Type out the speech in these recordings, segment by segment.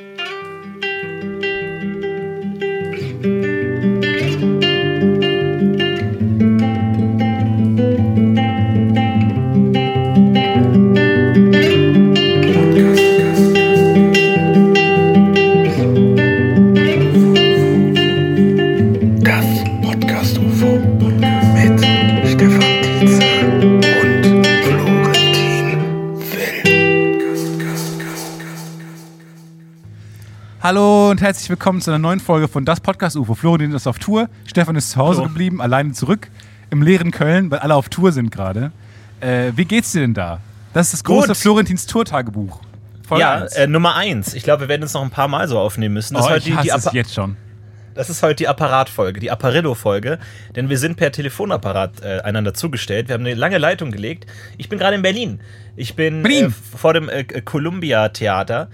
Das herzlich willkommen zu einer neuen Folge von Das Podcast UFO. Florentin ist auf Tour, Stefan ist zu Hause Hallo. geblieben, alleine zurück im leeren Köln, weil alle auf Tour sind gerade. Äh, wie geht's dir denn da? Das ist das große Gut. Florentins Tour-Tagebuch. Folge Ja, eins. äh, Nummer eins. Ich glaube, wir werden uns noch ein paar Mal so aufnehmen müssen. Das, oh, ist, ich heute hasse die, die es jetzt schon. das ist heute die Apparatfolge, die Apparillo-Folge. Denn wir sind per Telefonapparat äh, einander zugestellt. Wir haben eine lange Leitung gelegt. Ich bin gerade in Berlin. Ich bin Berlin. Äh, vor dem äh, Columbia-Theater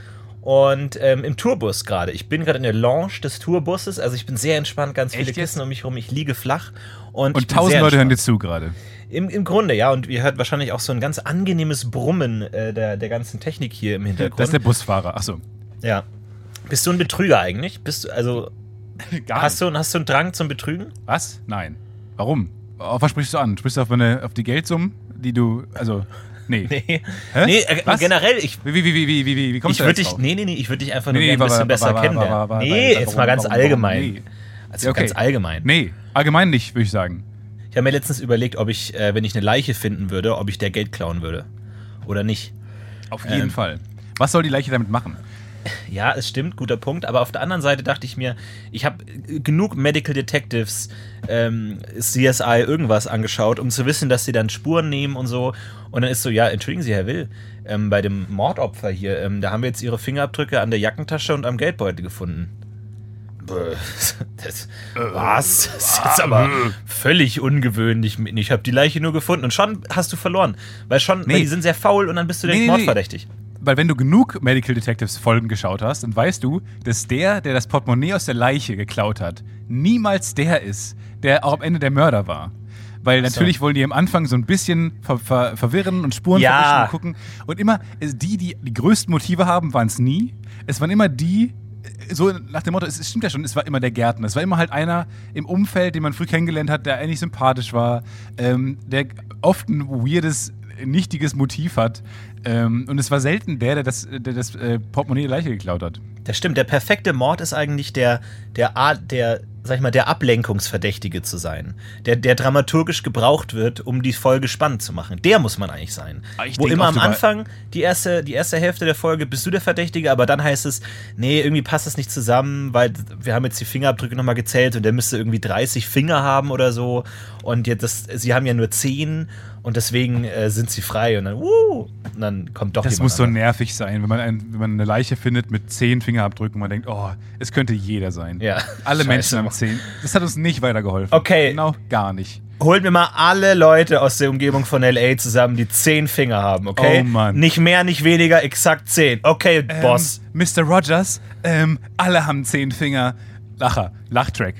und ähm, im Tourbus gerade. Ich bin gerade in der Lounge des Tourbusses. Also ich bin sehr entspannt, ganz viele Echt jetzt? Kissen um mich herum. Ich liege flach. Und, Und tausend Leute hören dir zu gerade. Im, Im Grunde, ja. Und ihr hört wahrscheinlich auch so ein ganz angenehmes Brummen äh, der, der ganzen Technik hier im Hintergrund. Das ist der Busfahrer. Achso. Ja. Bist du ein Betrüger eigentlich? Bist du, also, Gar hast du, hast du einen Drang zum Betrügen? Was? Nein. Warum? Auf was sprichst du an? Sprichst du auf, eine, auf die Geldsummen, die du. Also. Nee. Nee. Hä? Nee, äh, Was? generell, ich, Wie, wie, wie, wie, wie, wie, kommst ich du dich, drauf? nee, nee, nee, ich würde dich einfach nur Nee, ein bisschen besser kennenlernen. Nee, jetzt mal ganz allgemein. Also okay. ganz allgemein. Nee, allgemein nicht, würde ich sagen. Ich habe mir letztens überlegt, ob ich, äh, wenn ich eine Leiche finden würde, ob ich der Geld klauen würde. Oder nicht. Auf jeden Ähm. Fall. Was soll die Leiche damit machen? Ja, es stimmt, guter Punkt. Aber auf der anderen Seite dachte ich mir, ich habe genug Medical Detectives, ähm, CSI, irgendwas angeschaut, um zu wissen, dass sie dann Spuren nehmen und so. Und dann ist so, ja, entschuldigen Sie, Herr Will, ähm, bei dem Mordopfer hier, ähm, da haben wir jetzt Ihre Fingerabdrücke an der Jackentasche und am Geldbeutel gefunden. Das, was? Das ist jetzt aber völlig ungewöhnlich. Ich habe die Leiche nur gefunden und schon hast du verloren. Weil schon, Nee. weil die sind sehr faul und dann bist du Nee, nee, nee. mordverdächtig. Weil wenn du genug Medical Detectives Folgen geschaut hast, dann weißt du, dass der, der das Portemonnaie aus der Leiche geklaut hat, niemals der ist, der auch am Ende der Mörder war. Weil so. natürlich wollen die am Anfang so ein bisschen ver ver verwirren und Spuren Ja. verwischen und gucken. Und immer, die, die die größten Motive haben, waren es nie. Es waren immer die, so nach dem Motto, es es stimmt ja schon, es war immer der Gärtner. Es war immer halt einer im Umfeld, den man früh kennengelernt hat, der eigentlich sympathisch war, ähm, der oft ein weirdes, nichtiges Motiv hat. Ähm, und es war selten der, der das, der das äh, Portemonnaie der Leiche geklaut hat. Das stimmt. Der perfekte Mord ist eigentlich der, der Art, der, sag ich mal, der Ablenkungsverdächtige zu sein. Der, der dramaturgisch gebraucht wird, um die Folge spannend zu machen. Der muss man eigentlich sein. Ah, ich Wo immer am Anfang, die erste, die erste Hälfte der Folge, bist du der Verdächtige, aber dann heißt es, nee, irgendwie passt das nicht zusammen, weil wir haben jetzt die Fingerabdrücke nochmal gezählt und der müsste irgendwie 30 Finger haben oder so. Und jetzt, das, sie haben ja nur 10 und deswegen äh, sind sie frei. Und dann, uh, und dann kommt doch Das muss so nervig sein, wenn man, ein, wenn man eine Leiche findet mit zehn Fingerabdrücken und man denkt, oh, es könnte jeder sein. Ja. Alle Scheiße. Menschen haben zehn. Das hat uns nicht weitergeholfen. Okay. Genau, gar nicht. Holt mir mal alle Leute aus der Umgebung von LA zusammen, die zehn Finger haben, okay? Oh Mann. Nicht mehr, nicht weniger, exakt zehn. Okay, Boss. Ähm, Mr. Rogers, ähm, alle haben zehn Finger. Lacher, Lachtrack.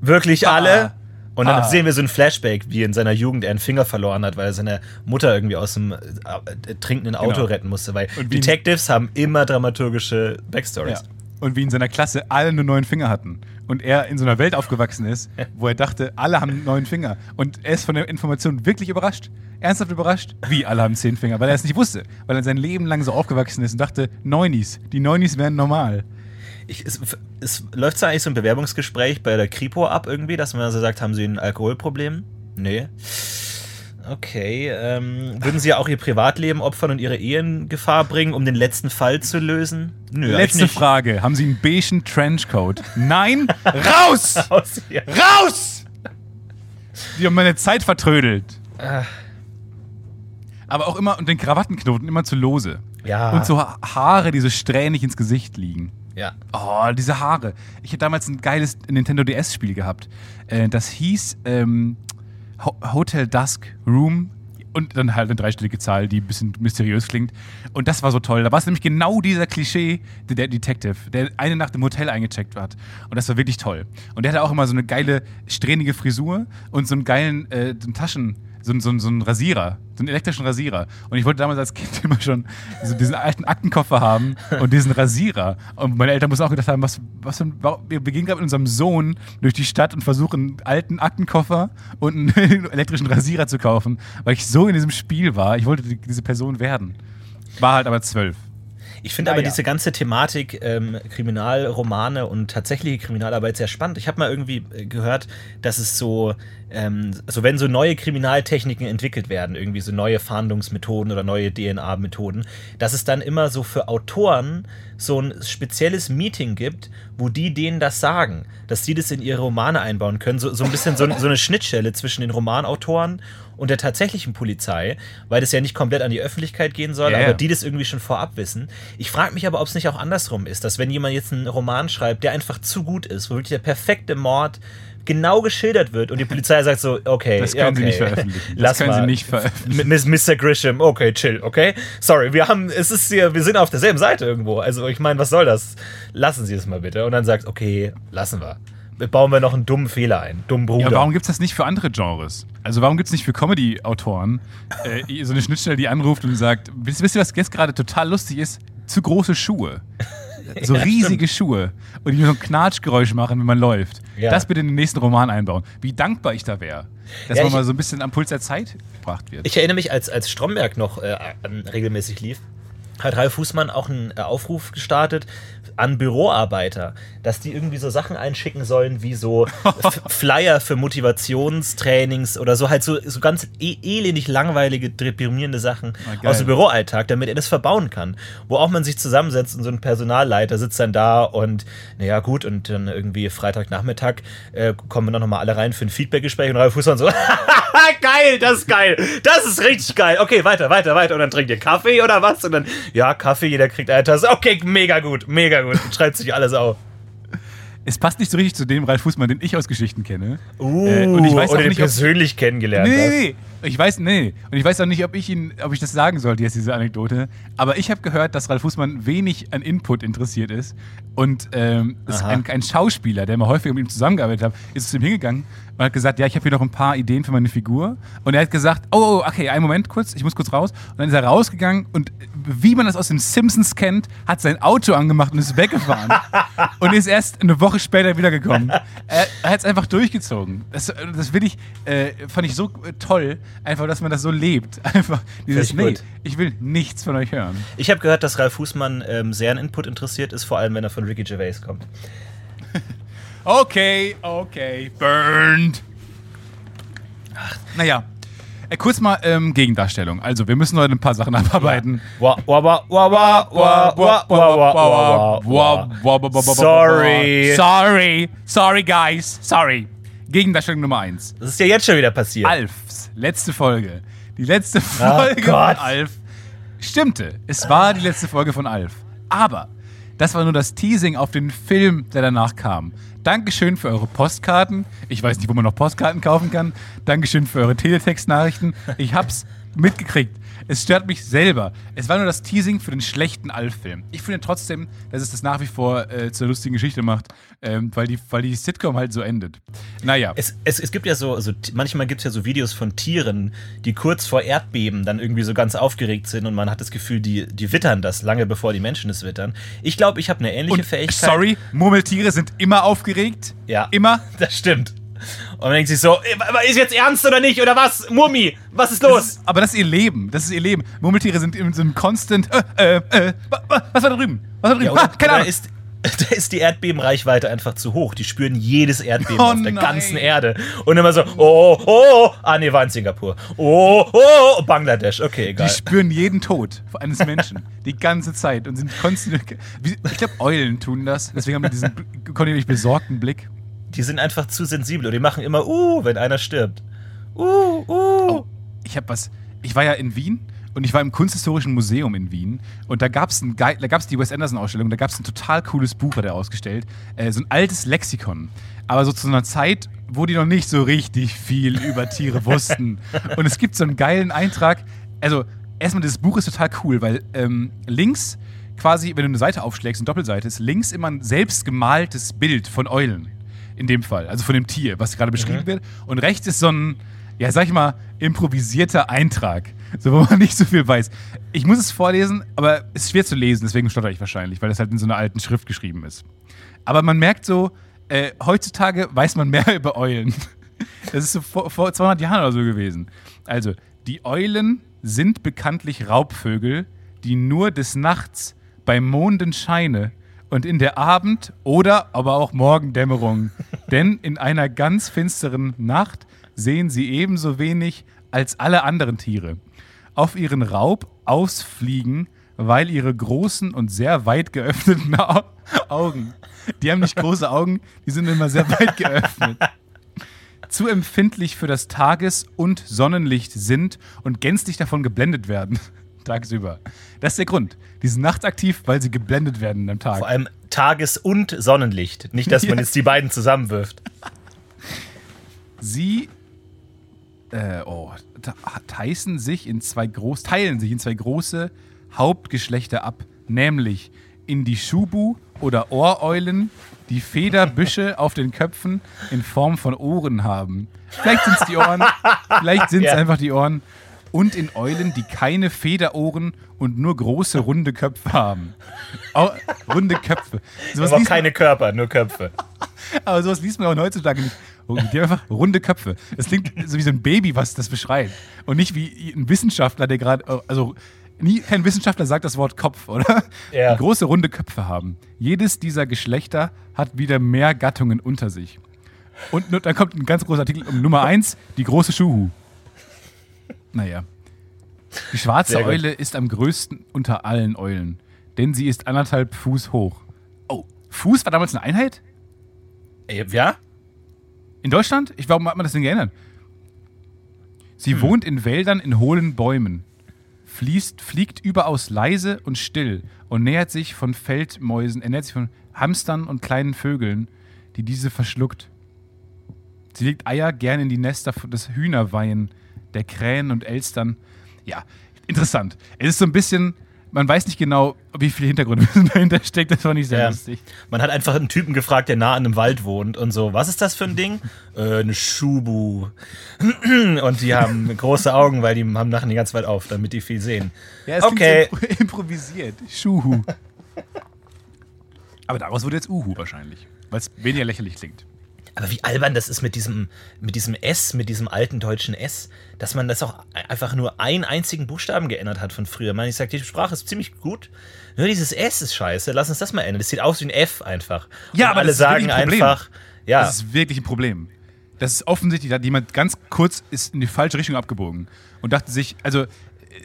Wirklich ah. Und dann Ah. sehen wir so ein Flashback, wie in seiner Jugend er einen Finger verloren hat, weil er seine Mutter irgendwie aus dem äh, äh, trinkenden Auto Genau. retten musste. Weil Detectives haben immer dramaturgische Backstories. Ja. Und wie in seiner Klasse alle nur neun Finger hatten. Und er in so einer Welt aufgewachsen ist, wo er dachte, alle haben neun Finger. Und er ist von der Information wirklich überrascht. Ernsthaft überrascht, wie alle haben zehn Finger, weil er es nicht wusste. Weil er sein Leben lang so aufgewachsen ist und dachte, Neunis, die Neunis wären normal. Ich, es, es läuft da eigentlich so ein Bewerbungsgespräch bei der Kripo ab irgendwie, dass man also sagt, haben Sie ein Alkoholproblem? Nee. Okay. Ähm, würden Sie auch Ihr Privatleben opfern und Ihre Ehe in Gefahr bringen, um den letzten Fall zu lösen? Nö, Letzte nicht. Frage. Haben Sie einen beigen Trenchcoat? Nein? Raus! Aus hier. Raus! Die haben meine Zeit vertrödelt. Ah. Aber auch immer, und den Krawattenknoten immer zu lose. Ja. Und so Ha- Haare, die so strähnig ins Gesicht liegen. Ja. Oh, diese Haare. Ich hätte damals ein geiles Nintendo DS-Spiel gehabt. Äh, das hieß ähm, Ho Hotel Dusk Room. Und dann halt eine dreistellige Zahl, die ein bisschen mysteriös klingt. Und das war so toll. Da war es nämlich genau dieser Klischee, der, Detective, der eine Nacht im Hotel eingecheckt hat. Und das war wirklich toll. Und der hatte auch immer so eine geile, strähnige Frisur und so einen geilen äh, Taschen, so, so, so einen Rasierer, so einen elektrischen Rasierer. Und ich wollte damals als Kind immer schon so diesen alten Aktenkoffer haben und diesen Rasierer. Und meine Eltern mussten auch gedacht haben, was, was für ein, wir gehen gerade mit unserem Sohn durch die Stadt und versuchen einen alten Aktenkoffer und einen elektrischen Rasierer zu kaufen, weil ich so in diesem Spiel war. Ich wollte die, diese Person werden. War halt aber zwölf. Ich finde aber Naja. diese ganze Thematik ähm, Kriminalromane und tatsächliche Kriminalarbeit sehr spannend. Ich habe mal irgendwie äh, gehört, dass es so, ähm, so wenn so neue Kriminaltechniken entwickelt werden, irgendwie so neue Fahndungsmethoden oder neue DNA-Methoden, dass es dann immer so für Autoren so ein spezielles Meeting gibt, wo die denen das sagen, dass die das in ihre Romane einbauen können. So, so ein bisschen so, so eine Schnittstelle zwischen den Romanautoren und der tatsächlichen Polizei, weil das ja nicht komplett an die Öffentlichkeit gehen soll, Ja, aber die das irgendwie schon vorab wissen. Ich frage mich aber, ob es nicht auch andersrum ist, dass wenn jemand jetzt einen Roman schreibt, der einfach zu gut ist, wo wirklich der perfekte Mord genau geschildert wird und die Polizei sagt so, okay, Das können sie okay. nicht veröffentlichen. Das können mal. sie nicht veröffentlichen. Mr. Grisham, okay, chill, okay? Sorry, wir haben, es ist hier, wir sind auf derselben Seite irgendwo. Also ich meine, was soll das? Lassen Sie es mal bitte. Und dann sagt, okay, lassen wir. Bauen wir noch einen dummen Fehler ein, dummen Bruder. Ja, warum gibt es das nicht für andere Genres? Also warum gibt es nicht für Comedy-Autoren äh, so eine Schnittstelle, die anruft und sagt, wisst, wisst ihr, was jetzt gerade total lustig ist? Zu große Schuhe. So riesige Schuhe. Und die so ein Knatschgeräusch machen, wenn man läuft. Ja. Das bitte in den nächsten Roman einbauen. Wie dankbar ich da wäre. Dass Ja, man mal so ein bisschen am Puls der Zeit gebracht wird. Ich erinnere mich, als, als Stromberg noch äh, regelmäßig lief, hat Ralf Fußmann auch einen äh, Aufruf gestartet an Büroarbeiter, dass die irgendwie so Sachen einschicken sollen, wie so Flyer für Motivationstrainings oder so halt so, so ganz e elendig langweilige, deprimierende Sachen Ah, aus dem Büroalltag, damit er das verbauen kann. Wo auch man sich zusammensetzt und so ein Personalleiter sitzt dann da und, naja, gut, und dann irgendwie Freitagnachmittag äh, kommen wir dann nochmal alle rein für ein Feedbackgespräch und Ralf Fußmann so, geil, das ist geil, das ist richtig geil. Okay, weiter, weiter, weiter. Und dann trinkt ihr Kaffee oder was? Und dann, ja, Kaffee, jeder kriegt eine Tasse. Okay, mega gut, mega gut. Und schreibt sich alles auf. Es passt nicht so richtig zu dem Ralf Fußmann, den ich aus Geschichten kenne. Uh, Äh, und ich weiß oder auch nicht, ob- persönlich kennengelernt Nee, nee, nee. Ich weiß, nee. Und ich weiß auch nicht, ob ich ihn, ob ich das sagen sollte, jetzt diese Anekdote. Aber ich habe gehört, dass Ralf Fußmann wenig an Input interessiert ist. Und ähm, ist ein, ein Schauspieler, der mal häufiger mit ihm zusammengearbeitet hat, ist zu ihm hingegangen und hat gesagt, ja, ich habe hier noch ein paar Ideen für meine Figur. Und er hat gesagt, oh, oh, okay, einen Moment kurz, ich muss kurz raus. Und dann ist er rausgegangen und wie man das aus den Simpsons kennt, hat sein Auto angemacht und ist weggefahren. und ist erst eine Woche später wiedergekommen. Er, er hat es einfach durchgezogen. Das, das will ich, äh, fand ich so äh, toll, einfach, dass man das so lebt. Einfach dieses, ich nee, ich will nichts von euch hören. Ich habe gehört, dass Ralf Fußmann ähm, sehr an Input interessiert ist, vor allem wenn er von Ricky Gervais kommt. Okay, okay, burned. Naja, äh, kurz mal ähm, Gegendarstellung. Also, wir müssen heute ein paar Sachen abarbeiten. Sorry. Sorry. Sorry, guys. Sorry. Gegendarstellung Nummer 1. Das ist ja jetzt schon wieder passiert. Alfs letzte Folge. Die letzte Folge oh von Alf stimmte. Es war die letzte Folge von Alf. Aber das war nur das Teasing auf den Film, der danach kam. Dankeschön für eure Postkarten. Ich weiß nicht, wo man noch Postkarten kaufen kann. Dankeschön für eure Teletext-Nachrichten. Ich hab's mitgekriegt. Es stört mich selber. Es war nur das Teasing für den schlechten Alf-Film. Ich finde trotzdem, dass es das nach wie vor äh, zur lustigen Geschichte macht, ähm, weil, die, weil die Sitcom halt so endet. Naja. Es, es, es gibt ja so, also t- manchmal gibt es ja so Videos von Tieren, die kurz vor Erdbeben dann irgendwie so ganz aufgeregt sind und man hat das Gefühl, die, die wittern das lange bevor die Menschen es wittern. Ich glaube, ich habe eine ähnliche Und Fähigkeit. sorry, Murmeltiere sind immer aufgeregt. Ja. Immer. Das stimmt. Und man denkt sich so, "Äh, ist jetzt ernst oder nicht? Oder was? Mummi, was ist Das los? ist, aber das ist ihr Leben. Das ist ihr Leben. Murmeltiere sind in so einem constant. Äh, äh, äh, wa- wa- was war da drüben? Was war da drüben? Ja, oder, ah, keine Ahnung. ist, da ist die Erdbebenreichweite einfach zu hoch. Die spüren jedes Erdbeben Oh auf der nein. ganzen Erde. Und immer so, oh, oh, ah, nee, war in Singapur. Oh, oh, Bangladesch. Okay, die egal. spüren jeden Tod eines Menschen die ganze Zeit und sind konstant. Ich glaube, Eulen tun das. Deswegen haben die diesen kontinuierlich besorgten Blick. Die sind einfach zu sensibel und die machen immer, uh, wenn einer stirbt. Uh, uh. Oh, ich habe was. Ich war ja in Wien und ich war im Kunsthistorischen Museum in Wien und da gab es da gab's die Wes Anderson Ausstellung, da gab es ein total cooles Buch, hat er ausgestellt, äh, so ein altes Lexikon, aber so zu einer Zeit, wo die noch nicht so richtig viel über Tiere wussten. Und es gibt so einen geilen Eintrag, also erstmal das Buch ist total cool, weil ähm, links quasi, wenn du eine Seite aufschlägst, eine Doppelseite, ist links immer ein selbst gemaltes Bild von Eulen. In dem Fall, also von dem Tier, was gerade beschrieben wird. Und rechts ist so ein, ja, sag ich mal, improvisierter Eintrag. So, wo man nicht so viel weiß. Ich muss es vorlesen, aber es ist schwer zu lesen, deswegen stotter ich wahrscheinlich, weil es halt in so einer alten Schrift geschrieben ist. Aber man merkt so, äh, heutzutage weiß man mehr über Eulen. Das ist so vor, vor 200 Jahren oder so gewesen. Also, die Eulen sind bekanntlich Raubvögel, die nur des Nachts bei Mondenscheine und in der Abend- oder aber auch Morgendämmerung, denn in einer ganz finsteren Nacht sehen sie ebenso wenig als alle anderen Tiere. Auf ihren Raub ausfliegen, weil ihre großen und sehr weit geöffneten Au Augen, die haben nicht große Augen, die sind immer sehr weit geöffnet, zu empfindlich für das Tages- und Sonnenlicht sind und gänzlich davon geblendet werden. Tagsüber. Das ist der Grund. Die sind nachts aktiv, weil sie geblendet werden am Tag. Vor allem Tages- und Sonnenlicht. Nicht, dass man Ja. jetzt die beiden zusammenwirft. Sie äh, oh, teißen sich in zwei groß, teilen sich in zwei große Hauptgeschlechter ab, nämlich in die Schubu oder Ohreulen, die Federbüsche auf den Köpfen in Form von Ohren haben. Vielleicht sind es die Ohren, vielleicht sind es Ja. einfach die Ohren. Und in Eulen, die keine Federohren und nur große runde Köpfe haben. Au, runde Köpfe. Sowas Aber liest man- keine Körper, nur Köpfe. aber sowas liest man auch heutzutage nicht. Oh, Die haben einfach runde Köpfe. Das klingt so wie so ein Baby, was das beschreibt. Und nicht wie ein Wissenschaftler, der gerade, also nie, kein Wissenschaftler sagt das Wort Kopf, oder? Ja. Die große runde Köpfe haben. Jedes dieser Geschlechter hat wieder mehr Gattungen unter sich. Und dann kommt ein ganz großer Artikel um Nummer eins: die große Schuhu. Naja. Die schwarze. Eule ist am größten unter allen Eulen, denn sie ist anderthalb Fuß hoch. Oh, Fuß war damals eine Einheit? Äh, Ja? In Deutschland? Ich, warum hat man das denn geändert? Sie wohnt in Wäldern in hohlen Bäumen, fließt, fliegt überaus leise und still und nähert sich von Feldmäusen, ernährt sich von Hamstern und kleinen Vögeln, die diese verschluckt. Sie legt Eier gern in die Nester des Hühnerweihen, der Krähen und Elstern. Ja, interessant. Es ist so ein bisschen, man weiß nicht genau, wie viel Hintergrund dahinter steckt. Das fand ich sehr Ja. lustig. Man hat einfach einen Typen gefragt, der nah an einem Wald wohnt und so. Was ist das für ein Ding? äh, eine Schubu. und die haben große Augen, weil die haben nachher die ganze Weit auf, damit die viel sehen. Ja, es Okay. so impro- improvisiert. Schuhu. Aber daraus wurde jetzt Uhu wahrscheinlich, weil es weniger lächerlich klingt. Aber wie albern das ist mit diesem, mit diesem S, mit diesem alten deutschen S, dass man das auch einfach nur einen einzigen Buchstaben geändert hat von früher. Man, ich sag, die Sprache ist ziemlich gut. Nur dieses S ist scheiße. Lass uns das mal ändern. Das sieht aus wie ein F einfach. Ja, Und aber alle das ist wirklich sagen ein einfach, ja, Das ist wirklich ein Problem. Das ist offensichtlich, da hat jemand ganz kurz ist in die falsche Richtung abgebogen und dachte sich, also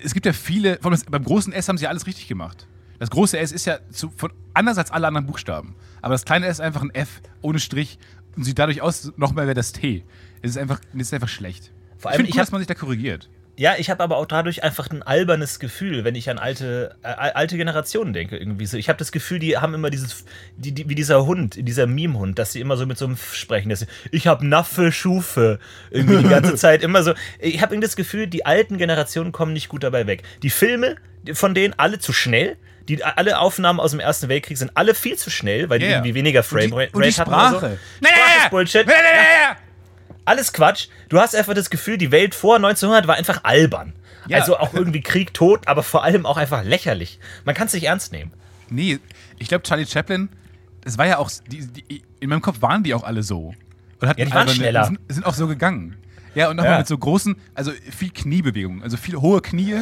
es gibt ja viele, beim großen S haben sie alles richtig gemacht. Das große S ist ja zu, von, anders als alle anderen Buchstaben. Aber das kleine S ist einfach ein F ohne Strich und sieht dadurch aus, noch mehr wie das T. Es ist einfach, es ist einfach schlecht. Vor ich allem, finde ich cool, hab- dass man sich da korrigiert. Ja, ich habe aber auch dadurch einfach ein albernes Gefühl, wenn ich an alte, äh, alte Generationen denke irgendwie so. Ich habe das Gefühl, die haben immer dieses, die, die, wie dieser Hund, dieser Meme-Hund, dass sie immer so mit so einem F sprechen. Dass sie, ich habe Naffe, Schufe. Irgendwie die ganze Zeit immer so. Ich habe irgendwie das Gefühl, die alten Generationen kommen nicht gut dabei weg. Die Filme, von denen alle zu schnell. Die, alle Aufnahmen aus dem Ersten Weltkrieg sind alle viel zu schnell, weil die Ja, ja. irgendwie weniger Frame und die, und die hatten oder Sprache. So. Sprache ist Bullshit. Nein, nein, nein, nein. Alles Quatsch. Du hast einfach das Gefühl, die Welt vor 1900 war einfach albern. Ja. Also auch irgendwie Krieg, Tod, aber vor allem auch einfach lächerlich. Man kann es nicht ernst nehmen. Nee, ich glaube, Charlie Chaplin, das war ja auch, die, die, in meinem Kopf waren die auch alle so. Und hatten Ja, die waren alberne- schneller. Sind, sind auch so gegangen. Ja, und nochmal Ja. mit so großen, also viel Kniebewegungen, also viel hohe Knie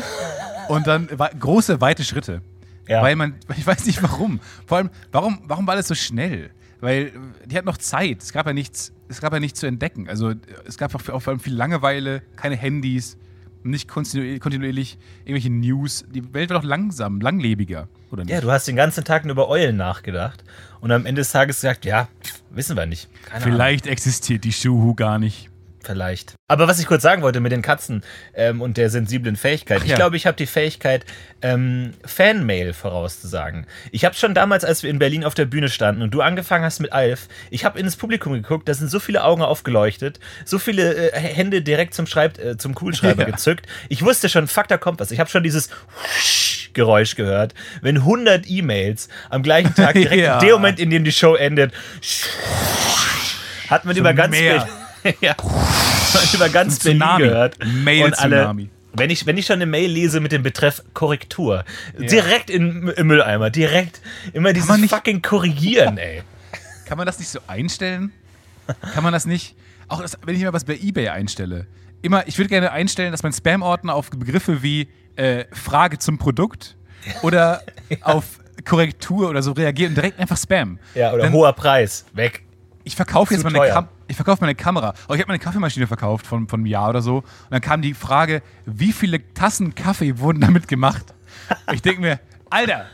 und dann wa- große, weite Schritte. Ja. Weil man, ich weiß nicht warum. Vor allem, warum, warum war das so schnell? Weil die hat noch Zeit. Es gab ja nichts, es gab ja nichts zu entdecken. Also es gab auch vor allem viel Langeweile, keine Handys, nicht kontinuierlich, kontinuierlich irgendwelche News. Die Welt war doch langsam, langlebiger, oder nicht? Ja, du hast den ganzen Tag nur über Eulen nachgedacht und am Ende des Tages gesagt, ja, pff, wissen wir nicht. Keine Ahnung. Vielleicht existiert die Schuhu gar nicht. Vielleicht. Aber was ich kurz sagen wollte mit den Katzen ähm, und der sensiblen Fähigkeit. Ich ja. glaube, ich habe die Fähigkeit, ähm, Fanmail vorauszusagen. Ich habe schon damals, als wir in Berlin auf der Bühne standen und du angefangen hast mit Alf, ich habe ins Publikum geguckt, da sind so viele Augen aufgeleuchtet, so viele äh, Hände direkt zum, Schreib äh, zum Kugelschreiber Ja. gezückt. Ich wusste schon, fuck, da kommt was. Ich habe schon dieses Geräusch gehört, wenn 100 E-Mails am gleichen Tag direkt Ja. in dem Moment, in dem die Show endet, hat man über ganz mehr. viel, ja. über ganz Berlin Tsunami. gehört. Mail-Tsunami. Und alle, wenn ich, wenn ich schon eine Mail lese mit dem Betreff Korrektur, direkt in, im Mülleimer, direkt immer dieses fucking Korrigieren, ey. Kann man das nicht so einstellen? Kann man das nicht? Auch das, wenn ich mal was bei eBay einstelle. Immer, ich würde gerne einstellen, dass mein Spam-Ordner auf Begriffe wie äh, Frage zum Produkt oder auf Korrektur oder so reagiert und direkt einfach Spam. Ja, oder Dann- hoher Preis, weg. ich verkaufe jetzt meine, teuer. Kam ich verkaufe meine Kamera. Oh, ich habe meine Kaffeemaschine verkauft von, von einem Jahr oder so. Und dann kam die Frage, wie viele Tassen Kaffee wurden damit gemacht? Ich denke mir, Alter,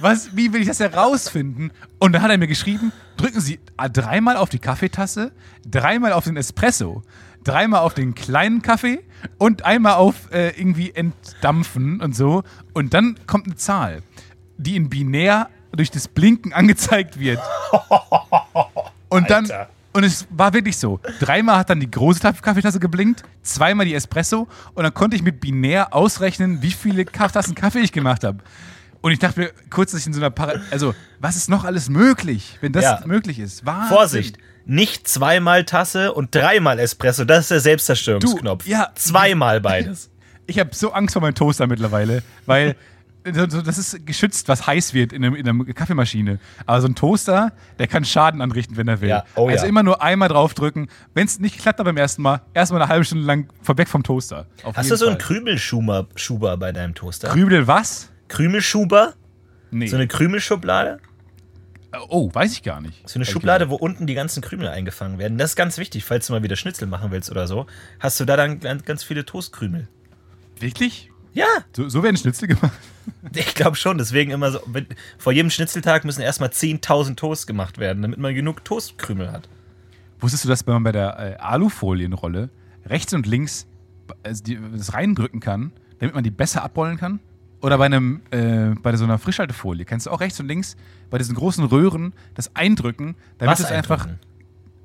was, wie will ich das herausfinden? Und dann hat er mir geschrieben, drücken Sie dreimal auf die Kaffeetasse, dreimal auf den Espresso, dreimal auf den kleinen Kaffee und einmal auf äh, irgendwie entdampfen und so. Und dann kommt eine Zahl, die in binär durch das Blinken angezeigt wird. Und dann, Alter. Und es war wirklich so. Dreimal hat dann die große Tasse- Kaffeetasse geblinkt, zweimal die Espresso und dann konnte ich mit binär ausrechnen, wie viele Tassen Kaffee ich gemacht habe. Und ich dachte mir kurz, dass ich in so einer Para also was ist noch alles möglich, wenn das Ja. möglich ist? Wahnsinn. Vorsicht, nicht zweimal Tasse und dreimal Espresso, das ist der Selbstzerstörungsknopf. Du, ja. Zweimal beides. Ich habe so Angst vor meinem Toaster mittlerweile, weil das ist geschützt, was heiß wird in, einem, in einer Kaffeemaschine. Aber so ein Toaster, der kann Schaden anrichten, wenn er will. Ja, oh also ja. immer nur einmal draufdrücken. Wenn es nicht klappt beim ersten Mal, erstmal eine halbe Stunde lang weg vom Toaster. Auf Hast du so einen Fall. Krümelschuber Schuber bei deinem Toaster? Krübel was? Krümelschuber? Nee. So eine Krümelschublade? oh, weiß ich gar nicht. So eine Schublade, wo unten die ganzen Krümel eingefangen werden. Das ist ganz wichtig, falls du mal wieder Schnitzel machen willst oder so. Hast du da dann ganz viele Toastkrümel. Wirklich? Ja, So, so werden Schnitzel gemacht? ich glaube schon. Deswegen immer so, wenn, vor jedem Schnitzeltag müssen erstmal 10.000 Toast gemacht werden, damit man genug Toastkrümel hat. Wusstest du, dass man bei der äh, Alufolienrolle rechts und links also die, das reindrücken kann, damit man die besser abrollen kann? Oder bei einem äh, bei so einer Frischhaltefolie kannst du auch rechts und links bei diesen großen Röhren das eindrücken, damit Was es einfach eindrücken?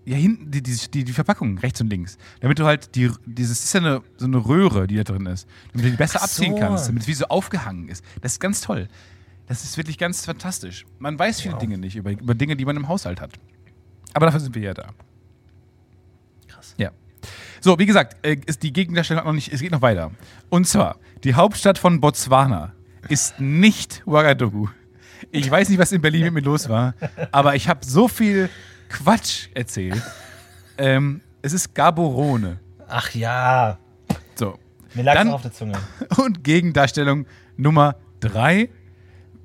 Ja hinten die, die, die, die Verpackung rechts und links, damit du halt die dieses ist ja eine, so eine Röhre, die da drin ist, damit du die besser Ach abziehen so. kannst, damit es wie so aufgehangen ist. Das ist ganz toll. Das ist wirklich ganz fantastisch. Man weiß viele Dinge nicht über, über Dinge, die man im Haushalt hat. Aber dafür sind wir ja da. Krass. Ja. So, wie gesagt, äh, ist die Gegendarstellung noch nicht, es geht noch weiter. Und zwar, die Hauptstadt von Botswana ist nicht Ouagadougou. Ich weiß nicht, was in Berlin mit mir los war, aber ich habe so viel Quatsch erzählt. Ähm, es ist Gaborone. Ach ja, So. mir lag es auf der Zunge. Und Gegendarstellung Nummer drei.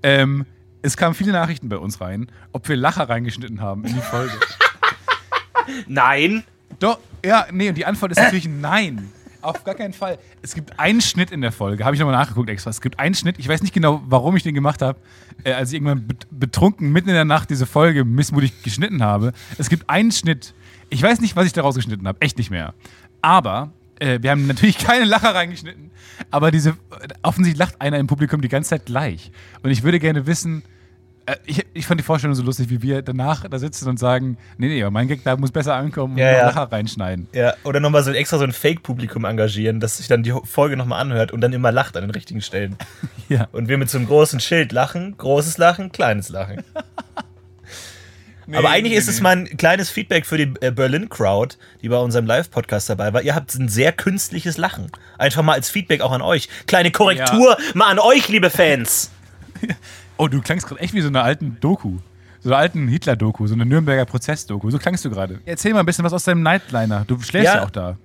Ähm, es kamen viele Nachrichten bei uns rein, ob wir Lacher reingeschnitten haben in die Folge. Nein. Doch, ja, nee, und die Antwort ist natürlich nein. Auf gar keinen Fall. Es gibt einen Schnitt in der Folge, habe ich nochmal nachgeguckt extra. Es gibt einen Schnitt, ich weiß nicht genau, warum ich den gemacht habe, äh, als ich irgendwann bet- betrunken mitten in der Nacht diese Folge missmutig geschnitten habe. Es gibt einen Schnitt, ich weiß nicht, was ich daraus geschnitten habe, echt nicht mehr. Aber äh, wir haben natürlich keine Lacher reingeschnitten, aber diese, offensichtlich lacht einer im Publikum die ganze Zeit gleich. Und ich würde gerne wissen, ich, ich fand die Vorstellung so lustig, wie wir danach da sitzen und sagen, nee, nee, mein Gag da muss besser ankommen und Ja, noch ja. Lacher reinschneiden. Ja, oder nochmal so extra so ein Fake-Publikum engagieren, das sich dann die Folge nochmal anhört und dann immer lacht an den richtigen Stellen. Ja. Und wir mit so einem großen Schild lachen, großes Lachen, kleines Lachen. Aber eigentlich ist es mal ein kleines Feedback für die äh, Berlin-Crowd, die bei unserem Live-Podcast dabei war. Ihr habt ein sehr künstliches Lachen. Einfach mal als Feedback auch an euch. Kleine Korrektur mal an euch, liebe Fans. Oh, du klangst gerade echt wie so eine alten Doku. So eine alten Hitler-Doku, so eine Nürnberger Prozess-Doku. So klangst du gerade. Erzähl mal ein bisschen was aus deinem Nightliner. Du schläfst ja, Ja. auch da.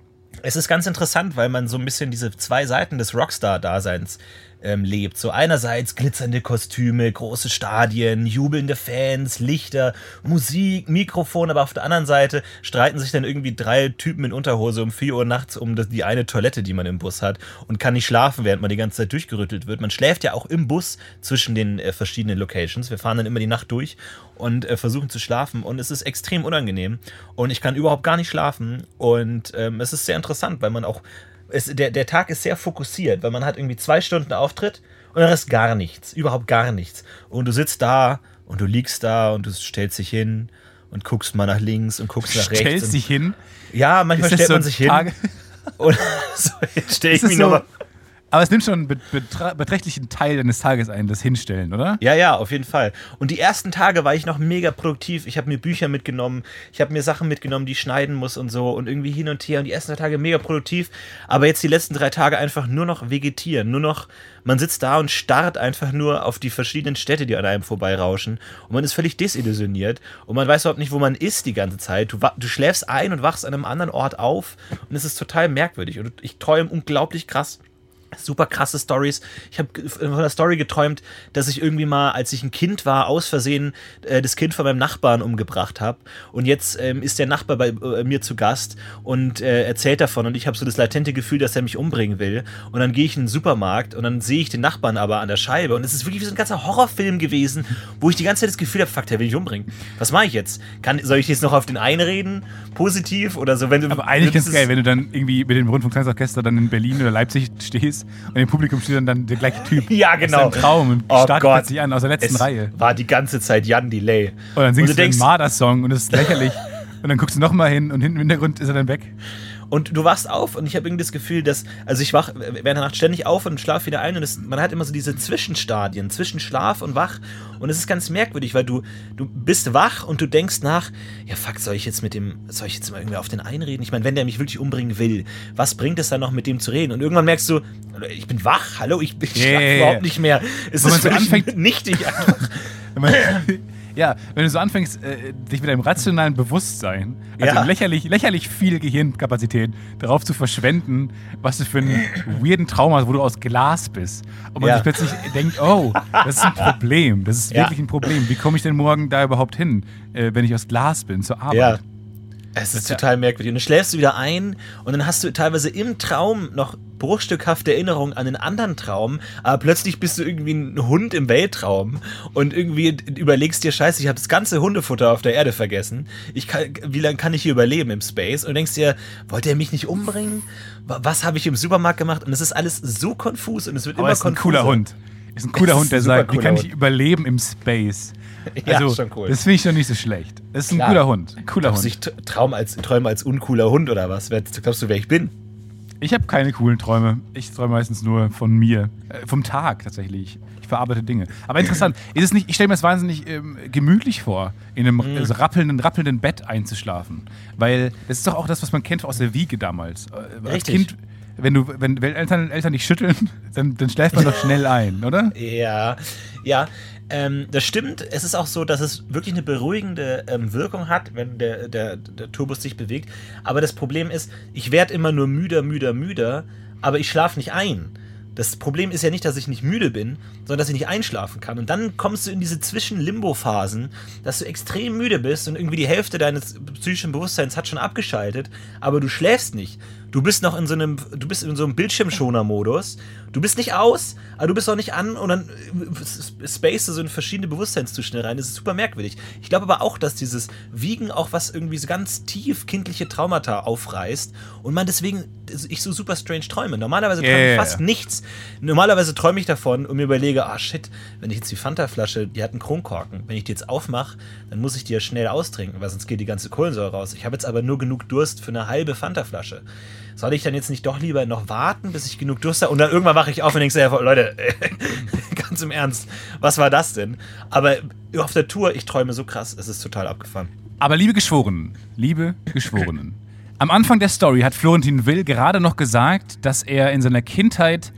Es ist ganz interessant, weil man so ein bisschen diese zwei Seiten des Rockstar-Daseins ähm, lebt. So einerseits glitzernde Kostüme, große Stadien, jubelnde Fans, Lichter, Musik, Mikrofon, aber auf der anderen Seite streiten sich dann irgendwie drei Typen in Unterhose um 4 Uhr nachts um das, die eine Toilette, die man im Bus hat und kann nicht schlafen, während man die ganze Zeit durchgerüttelt wird. Man schläft ja auch im Bus zwischen den äh, verschiedenen Locations. Wir fahren dann immer die Nacht durch und äh, versuchen zu schlafen und es ist extrem unangenehm und ich kann überhaupt gar nicht schlafen und ähm, es ist sehr interessant, weil man auch es, der, der Tag ist sehr fokussiert, weil man hat irgendwie zwei Stunden Auftritt und dann ist gar nichts, überhaupt gar nichts. Und du sitzt da und du liegst da und du stellst dich hin und guckst mal nach links und guckst nach rechts. Stellst dich hin. ja, manchmal stellt so man sich hin Tage- und so, stelle ich mich so, nochmal. Aber es nimmt schon einen beträchtlichen Teil deines Tages ein, das Hinstellen, oder? Ja, ja, auf jeden Fall. Und die ersten Tage war ich noch mega produktiv. Ich habe mir Bücher mitgenommen, ich habe mir Sachen mitgenommen, die ich schneiden muss und so und irgendwie hin und her. Und die ersten drei Tage mega produktiv. Aber jetzt die letzten drei Tage einfach nur noch vegetieren. Nur noch, man sitzt da und starrt einfach nur auf die verschiedenen Städte, die an einem vorbeirauschen. Und man ist völlig desillusioniert. Und man weiß überhaupt nicht, wo man ist die ganze Zeit. Du, du schläfst ein und wachst an einem anderen Ort auf. Und es ist total merkwürdig. Und ich träume unglaublich krass. Super krasse Stories. Ich habe von einer Story geträumt, dass ich irgendwie mal, als ich ein Kind war, aus Versehen äh, das Kind von meinem Nachbarn umgebracht habe. Und jetzt ähm, ist der Nachbar bei äh, mir zu Gast und äh, erzählt davon. Und ich habe so das latente Gefühl, dass er mich umbringen will. Und dann gehe ich in den Supermarkt und dann sehe ich den Nachbarn aber an der Scheibe. Und es ist wirklich wie so ein ganzer Horrorfilm gewesen, wo ich die ganze Zeit das Gefühl habe, fuck, der will mich umbringen. Was mache ich jetzt? Kann, soll ich jetzt noch auf den einreden? Positiv oder so? Wenn du, Aber eigentlich ganz geil, wenn du dann irgendwie mit dem Rundfunktanzorchester dann in Berlin oder Leipzig stehst und im Publikum steht dann, dann der gleiche Typ. Ja, genau. Ein Traum und Oh startet Gott. plötzlich an aus der letzten es Reihe. war die ganze Zeit Jan Delay. Und dann singst und du, du den Marder-Song und es ist lächerlich. und dann guckst du nochmal hin und hinten im Hintergrund ist er dann weg. Und du wachst auf und ich habe irgendwie das Gefühl, dass, also ich wach während der Nacht ständig auf und schlafe wieder ein und es, man hat immer so diese Zwischenstadien, zwischen Schlaf und wach und es ist ganz merkwürdig, weil du, du bist wach und du denkst nach, ja fuck, soll ich jetzt mit dem, soll ich jetzt mal irgendwie auf den einreden? Ich meine, wenn der mich wirklich umbringen will, was bringt es dann noch mit dem zu reden? Und irgendwann merkst du, ich bin wach, hallo, ich, ich Yeah, schlaf yeah, überhaupt yeah. nicht mehr. Es Wenn ist so anfängt- nichtig einfach. Wenn man- ja, wenn du so anfängst, äh, dich mit einem rationalen Bewusstsein, also Ja. lächerlich, lächerlich viel Gehirnkapazität darauf zu verschwenden, was du für einen weirden Traum hast, wo du aus Glas bist. Und man Ja. sich plötzlich denkt, oh, das ist ein Problem. Das ist Ja. wirklich ein Problem. Wie komme ich denn morgen da überhaupt hin, äh, wenn ich aus Glas bin, zur Arbeit? Ja. Es ist total merkwürdig. Und dann schläfst du wieder ein und dann hast du teilweise im Traum noch bruchstückhafte Erinnerungen an einen anderen Traum, aber plötzlich bist du irgendwie ein Hund im Weltraum und irgendwie überlegst dir, scheiße, ich habe das ganze Hundefutter auf der Erde vergessen. Ich kann, wie lange kann ich hier überleben im Space? Und denkst dir, wollte er mich nicht umbringen? Wa- Was habe ich im Supermarkt gemacht? Und es ist alles so konfus und es wird Aber immer ist ein cooler Hund. Ist ein cooler Ist Hund, der sagt, wie kann ich Hund. überleben im Space? Ja, Also, schon cool. das finde ich schon nicht so schlecht. Das ist ein Klar. cooler Hund. Cooler Glaubst Hund. ich t- traum als, träume als uncooler Hund oder was? Glaubst du, wer ich bin? Ich habe keine coolen Träume. Ich träume meistens nur von mir. Äh, vom Tag tatsächlich. Ich verarbeite Dinge. Aber interessant, ist es nicht, ich stelle mir das wahnsinnig ähm, gemütlich vor, in einem Mhm. äh, rappelnden, rappelnden Bett einzuschlafen. Weil das ist doch auch das, was man kennt aus der Wiege damals. Äh, Als Richtig. Kind, wenn du, wenn wenn Eltern, Eltern dich schütteln, dann, dann schläft man doch schnell ein, oder? Ja, ja, ähm, das stimmt. Es ist auch so, dass es wirklich eine beruhigende ähm, Wirkung hat, wenn der, der, der Turbus sich bewegt. Aber das Problem ist, ich werde immer nur müder, müder, müder, aber ich schlafe nicht ein. Das Problem ist ja nicht, dass ich nicht müde bin, sondern dass ich nicht einschlafen kann. Und dann kommst du in diese Zwischen-Limbo-Phasen, dass du extrem müde bist und irgendwie die Hälfte deines psychischen Bewusstseins hat schon abgeschaltet, aber du schläfst nicht. Du bist noch in so einem, du bist in so einem Bildschirmschoner-Modus. Du bist nicht aus, aber du bist auch nicht an und dann äh, space du so in verschiedene Bewusstseinszustände rein. Das ist super merkwürdig. Ich glaube aber auch, dass dieses Wiegen auch was irgendwie so ganz tief kindliche Traumata aufreißt und man deswegen ich so super strange träume. Normalerweise träume Yeah. ich fast nichts. Normalerweise träume ich davon und mir überlege, ah shit, wenn ich jetzt die Fanta-Flasche, die hat einen Kronkorken, wenn ich die jetzt aufmache, dann muss ich die ja schnell austrinken, weil sonst geht die ganze Kohlensäure raus. Ich habe jetzt aber nur genug Durst für eine halbe Fanta-Flasche. Soll ich dann jetzt nicht doch lieber noch warten, bis ich genug Durst habe? Und dann irgendwann wache ich auf und denke, ja, Leute, ganz im Ernst, was war das denn? Aber auf der Tour, ich träume so krass, es ist total abgefahren. Aber liebe Geschworenen, liebe Geschworenen, am Anfang der Story hat Florentin Will gerade noch gesagt, dass er in seiner Kindheit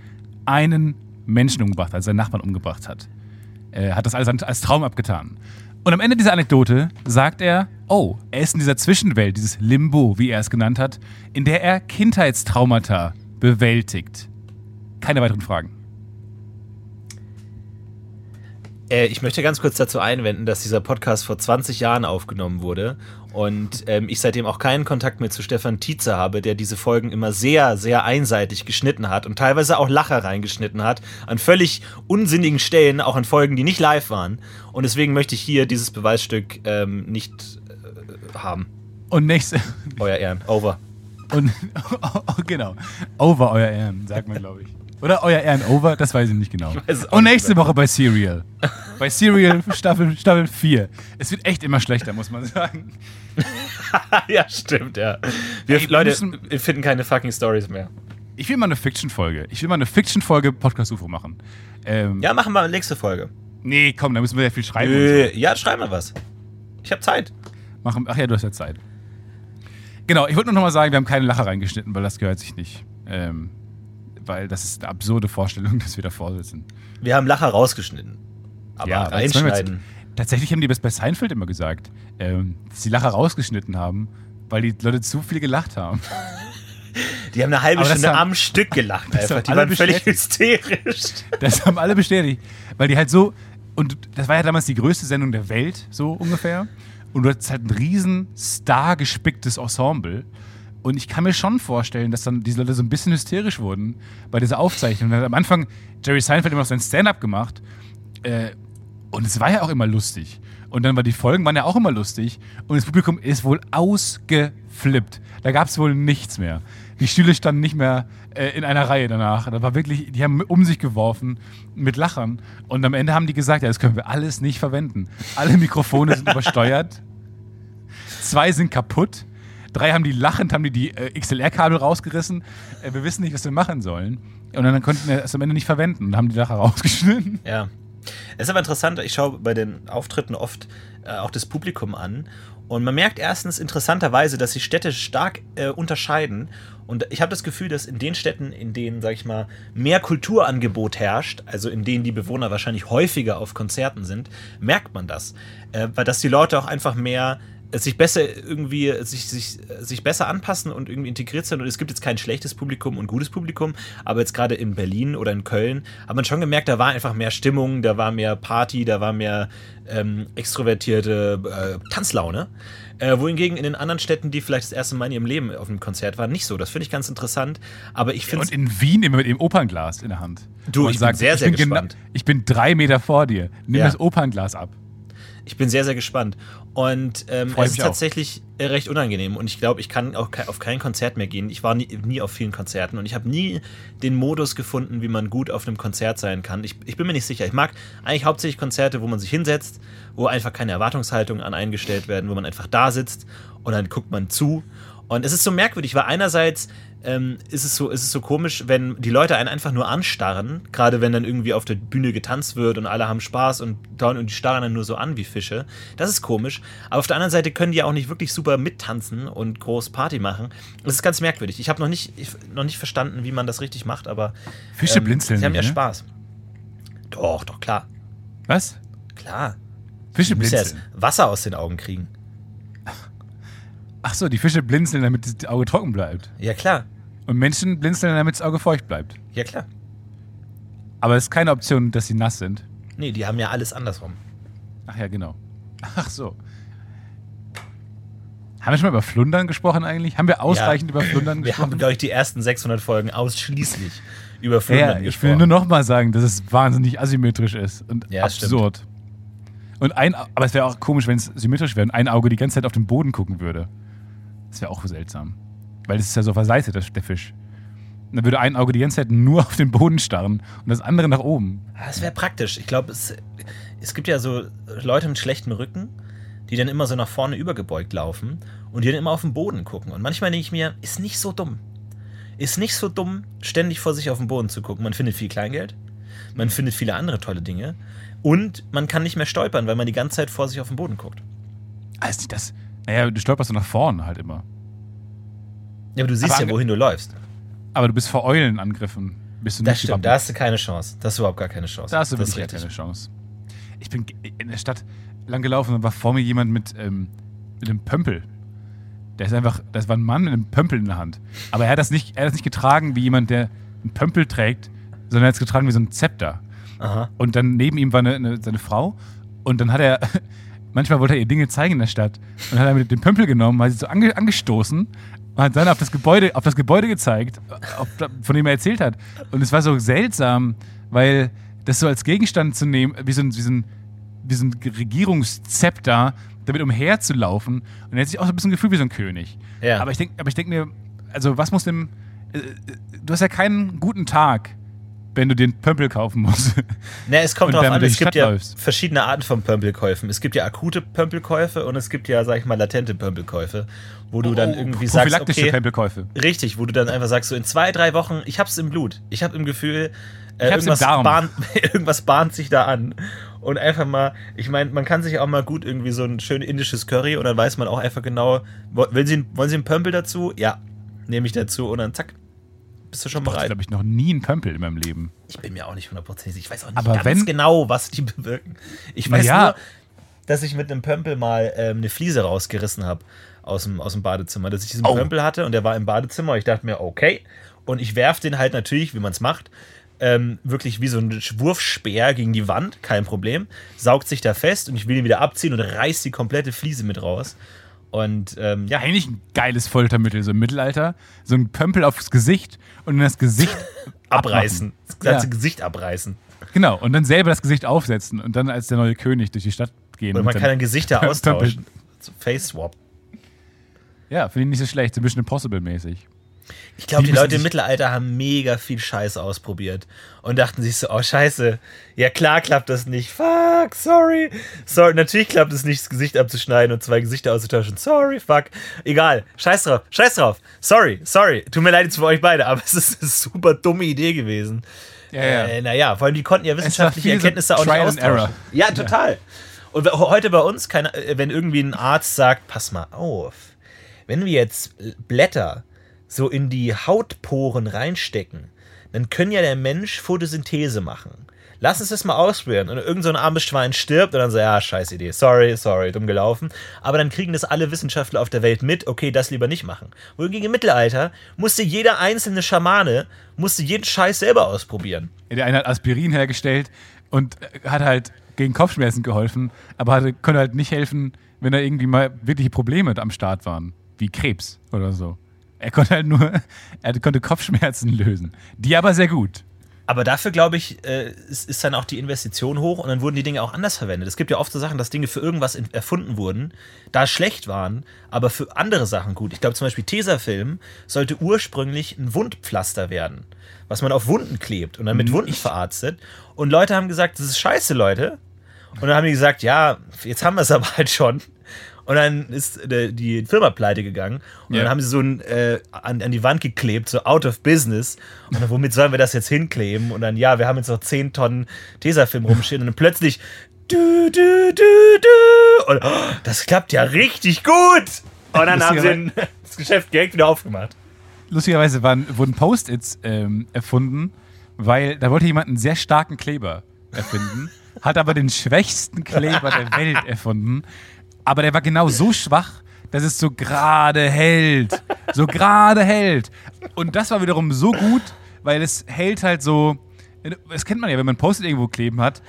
einen Menschen umgebracht hat, also seinen Nachbarn umgebracht hat. Er hat das alles als Traum abgetan. Und am Ende dieser Anekdote sagt er, oh, er ist in dieser Zwischenwelt, dieses Limbo, wie er es genannt hat, in der er Kindheitstraumata bewältigt. Keine weiteren Fragen. Äh, ich möchte ganz kurz dazu einwenden, dass dieser Podcast vor 20 Jahren aufgenommen wurde und ähm, ich seitdem auch keinen Kontakt mehr zu Stefan Tietze habe, der diese Folgen immer sehr, sehr einseitig geschnitten hat und teilweise auch Lacher reingeschnitten hat, an völlig unsinnigen Stellen, auch an Folgen, die nicht live waren. Und deswegen möchte ich hier dieses Beweisstück ähm, nicht äh, haben. Und nächste. Euer Ehren. Over. Und genau. Over euer Ehren, sagt man, glaube ich. Oder euer Ehren over, das weiß ich nicht genau. weiß auch Und nächste Woche bei Serial. bei Serial Staffel, Staffel 4. Es wird echt immer schlechter, muss man sagen. ja, stimmt, ja. Wir, Ey, Leute, müssen- finden keine fucking Stories mehr. Ich will mal eine Fiction-Folge. Ich will mal eine Fiction-Folge Podcast UFO machen. Ähm, Ja, machen wir nächste Folge. Nee, komm, da müssen wir ja viel schreiben. und Äh, ja, schreib mal was. Ich habe Zeit. so. machen. Ach ja, du hast ja Zeit. Genau, ich wollte nur noch mal sagen, wir haben keine Lacher reingeschnitten, weil das gehört sich nicht. Ähm, weil das ist eine absurde Vorstellung, dass wir davor sitzen. Wir haben Lacher rausgeschnitten. Aber Ja, reinschneiden. Tatsächlich haben die das bei Seinfeld immer gesagt, ähm, dass die Lacher rausgeschnitten haben, weil die Leute zu viel gelacht haben. Die haben eine halbe Stunde haben- am Stück gelacht das einfach. haben Die alle waren völlig bestätigt. hysterisch. Das haben alle bestätigt. Weil die halt so. Und das war ja damals die größte Sendung der Welt, so ungefähr. Und du hattest halt ein riesen Star-gespicktes Ensemble. Und ich kann mir schon vorstellen, dass dann diese Leute so ein bisschen hysterisch wurden bei dieser Aufzeichnung. Dann hat am Anfang Jerry Seinfeld immer noch sein Stand-up gemacht. Äh, und es war ja auch immer lustig. Und dann war die Folgen waren ja auch immer lustig. Und das Publikum ist wohl ausgeflippt. Da gab es wohl nichts mehr. Die Stühle standen nicht mehr äh, in einer Reihe danach. Da war wirklich, die haben um sich geworfen mit Lachern. Und am Ende haben die gesagt, ja, das können wir alles nicht verwenden. Alle Mikrofone sind übersteuert. Zwei sind kaputt. Drei haben die lachend, haben die die äh, XLR-Kabel rausgerissen. Äh, wir wissen nicht, was wir machen sollen. Und dann konnten wir es am Ende nicht verwenden und haben die Lacher rausgeschnitten. Ja. Es ist aber interessant, ich schaue bei den Auftritten oft äh, auch das Publikum an. Und man merkt erstens interessanterweise, dass sich Städte stark äh, unterscheiden. Und ich habe das Gefühl, dass in den Städten, in denen, sag ich mal, mehr Kulturangebot herrscht, also in denen die Bewohner wahrscheinlich häufiger auf Konzerten sind, merkt man das. Äh, weil dass die Leute auch einfach mehr sich besser irgendwie sich, sich, sich besser anpassen und irgendwie integriert sind. Und es gibt jetzt kein schlechtes Publikum und gutes Publikum, aber jetzt gerade in Berlin oder in Köln hat man schon gemerkt, da war einfach mehr Stimmung, da war mehr Party, da war mehr ähm, extrovertierte äh, Tanzlaune. Äh, wohingegen in den anderen Städten, die vielleicht das erste Mal in ihrem Leben auf einem Konzert waren, nicht so. Das finde ich ganz interessant. Aber ich finde Und in Wien immer mit dem Opernglas in der Hand. Du, ich bin sehr, sehr bin gena- gespannt. Ich bin drei Meter vor dir. Nimm Ja. das Opernglas ab. Ich bin sehr, sehr gespannt. Und ähm, es ist auch. tatsächlich äh, recht unangenehm. Und ich glaube, ich kann auch auf kein Konzert mehr gehen. Ich war nie, nie auf vielen Konzerten und ich habe nie den Modus gefunden, wie man gut auf einem Konzert sein kann. Ich, ich bin mir nicht sicher. Ich mag eigentlich hauptsächlich Konzerte, wo man sich hinsetzt, wo einfach keine Erwartungshaltungen an eingestellt werden, wo man einfach da sitzt und dann guckt man zu. Und es ist so merkwürdig, weil einerseits ähm, ist, es so, ist es so komisch, wenn die Leute einen einfach nur anstarren, gerade wenn dann irgendwie auf der Bühne getanzt wird und alle haben Spaß und, dauern und die starren dann nur so an wie Fische. Das ist komisch. Aber auf der anderen Seite können die ja auch nicht wirklich super mittanzen und groß Party machen. Das ist ganz merkwürdig. Ich habe noch nicht, ich, noch nicht verstanden, wie man das richtig macht, aber Fische ähm, blinzeln Sie haben ja ne? Spaß. Doch, doch, klar. Was? Klar. Fische musst ja blinzeln. Wasser aus den Augen kriegen. Ach so, die Fische blinzeln, damit das Auge trocken bleibt. Ja, klar. Und Menschen blinzeln, damit das Auge feucht bleibt. Ja, klar. Aber es ist keine Option, dass sie nass sind. Nee, die haben ja alles andersrum. Ach ja, genau. Ach so. Haben wir schon mal über Flundern gesprochen eigentlich? Haben wir ausreichend über Flundern Wir haben, gesprochen? glaube ich, die ersten 600 Folgen ausschließlich über Ja, Flundern ja, ich gesprochen. will nur noch mal sagen, dass es wahnsinnig asymmetrisch ist und Ja, stimmt. absurd. Und ein, aber es wäre auch komisch, wenn es symmetrisch wäre und ein Auge die ganze Zeit auf den Boden gucken würde. Das wäre auch seltsam. Weil es ist ja so Seite, das, der Fisch. Und dann würde ein Auge die ganze Zeit nur auf den Boden starren und das andere nach oben. Ah, Das wäre praktisch. Ich glaube, es, es gibt ja so Leute mit schlechtem Rücken, die dann immer so nach vorne übergebeugt laufen und die dann immer auf den Boden gucken. Und manchmal denke ich mir, ist nicht so dumm. Ist nicht so dumm, ständig vor sich auf den Boden zu gucken. Man findet viel Kleingeld, man findet viele andere tolle Dinge und man kann nicht mehr stolpern, weil man die ganze Zeit vor sich auf den Boden guckt. Ah, ist nicht das. Naja, du stolperst so nach vorne halt immer. Ja, aber du siehst Aber ja, wohin du läufst. Aber du bist vor Eulenangriffen. Bist du Das nicht stimmt, da hast du keine Chance. Da hast du überhaupt gar keine Chance. Da hast du das wirklich keine Chance. Ich bin in der Stadt lang gelaufen und war vor mir jemand mit, ähm, mit einem Pömpel. Der ist einfach, das war ein Mann mit einem Pömpel in der Hand. Aber er hat das nicht, er hat das nicht getragen wie jemand, der einen Pömpel trägt, sondern er hat es getragen wie so ein Zepter. Aha. Und dann neben ihm war eine, eine, seine Frau und dann hat er, manchmal wollte er ihr Dinge zeigen in der Stadt und hat er mit dem Pömpel genommen, hat sie so ange, angestoßen und hat dann auf das Gebäude, auf das Gebäude gezeigt, auf, von dem er erzählt hat. Und es war so seltsam, weil das so als Gegenstand zu nehmen, wie so ein, wie so ein, wie so ein Regierungszepter, damit umherzulaufen. Und er hat sich auch so ein bisschen gefühlt wie so ein König. Ja. Aber ich denke denk mir, also was muss dem, äh, äh, du hast ja keinen guten Tag, wenn du den Pömpel kaufen musst. Ne, es kommt damit an, es gibt Stadt ja läufst. verschiedene Arten von Pömpelkäufen. Es gibt ja akute Pömpelkäufe und es gibt ja, sag ich mal, latente Pömpelkäufe, wo du dann irgendwie sagst, Oh, okay, Pömpelkäufe. richtig, wo du dann einfach sagst, so in zwei, drei Wochen, ich hab's im Blut, ich hab im Gefühl, äh, irgendwas, bahnt, irgendwas bahnt sich da an. Und einfach mal, ich meine, man kann sich auch mal gut irgendwie so ein schön indisches Curry und dann weiß man auch einfach genau, wo- will Sie, wollen Sie einen Pömpel dazu? Ja, nehme ich dazu und dann zack, bist du schon Ich bereit. glaube ich noch nie einen Pömpel in meinem Leben. Ich bin mir auch nicht hundertprozentig sicher. Ich weiß auch nicht Aber ganz wenn- genau, was die bewirken. Ich weiß Naja. nur, dass ich mit einem Pömpel mal ähm, eine Fliese rausgerissen habe aus dem, aus dem Badezimmer. Dass ich diesen Oh. Pömpel hatte und der war im Badezimmer. Ich dachte mir, okay. Und ich werf den halt natürlich, wie man es macht, ähm, wirklich wie so ein Wurfspeer gegen die Wand, kein Problem. Saugt sich da fest und ich will ihn wieder abziehen und reiß die komplette Fliese mit raus. Und ähm, ja, Eigentlich ein geiles Foltermittel, so im Mittelalter. So ein Pömpel aufs Gesicht und dann das Gesicht abreißen. Das ganze Ja. Gesicht abreißen. Genau, und dann selber das Gesicht aufsetzen und dann als der neue König durch die Stadt gehen. Und und man kann dann Gesichter Pömpel. austauschen. So Face Swap. Ja, finde ich nicht so schlecht, so ein bisschen Impossible-mäßig. Ich glaube, Die Leute im Mittelalter haben mega viel Scheiß ausprobiert und dachten sich so, oh scheiße, ja klar klappt das nicht, fuck, sorry, sorry, natürlich klappt es nicht, das Gesicht abzuschneiden und zwei Gesichter auszutauschen, sorry, fuck, egal, scheiß drauf, scheiß drauf, sorry, sorry, tut mir leid jetzt für euch beide, aber es ist eine super dumme Idee gewesen. Ja, ja. Äh, naja, vor allem die konnten ja wissenschaftliche viel so Erkenntnisse auch nicht austauschen. Error. Ja, total. Und we- heute bei uns, keine, äh, wenn irgendwie ein Arzt sagt, pass mal auf, wenn wir jetzt Blätter so in die Hautporen reinstecken, dann können ja der Mensch Photosynthese machen. Lass uns das mal ausprobieren. Und irgend so ein armes Schwein stirbt und dann so, ja, scheiß Idee, sorry, sorry, dumm gelaufen. Aber dann kriegen das alle Wissenschaftler auf der Welt mit, okay, das lieber nicht machen. Wohingegen im Mittelalter musste jeder einzelne Schamane, musste jeden Scheiß selber ausprobieren. Der eine hat Aspirin hergestellt und hat halt gegen Kopfschmerzen geholfen, aber konnte halt nicht helfen, wenn da irgendwie mal wirkliche Probleme am Start waren, wie Krebs oder so. Er konnte halt nur, er konnte Kopfschmerzen lösen. Die aber sehr gut. Aber dafür, glaube ich, äh, ist, ist dann auch die Investition hoch und dann wurden die Dinge auch anders verwendet. Es gibt ja oft so Sachen, dass Dinge für irgendwas erfunden wurden, da schlecht waren, aber für andere Sachen gut. Ich glaube zum Beispiel Tesafilm sollte ursprünglich ein Wundpflaster werden, was man auf Wunden klebt und dann mit Wunden verarztet. Und Leute haben gesagt, das ist scheiße, Leute. Und dann haben die gesagt, ja, jetzt haben wir es aber halt schon. Und dann ist äh, die Firma pleite gegangen. Und Ja. dann haben sie so ein äh, an, an die Wand geklebt, so out of business. Und dann, womit sollen wir das jetzt hinkleben? Und dann, ja, wir haben jetzt noch 10 Tonnen Tesafilm rumstehen. Und dann plötzlich, du, du, du, du. Und oh, das klappt ja richtig gut. Und dann haben sie das Geschäft direkt wieder aufgemacht. Lustigerweise waren, wurden Post-its ähm, erfunden, weil da wollte jemand einen sehr starken Kleber erfinden, hat aber den schwächsten Kleber der Welt erfunden. Aber der war genau so schwach, dass es so gerade hält. So gerade hält. Und das war wiederum so gut, weil es hält halt so. Das kennt man ja, wenn man Post-it irgendwo kleben hat.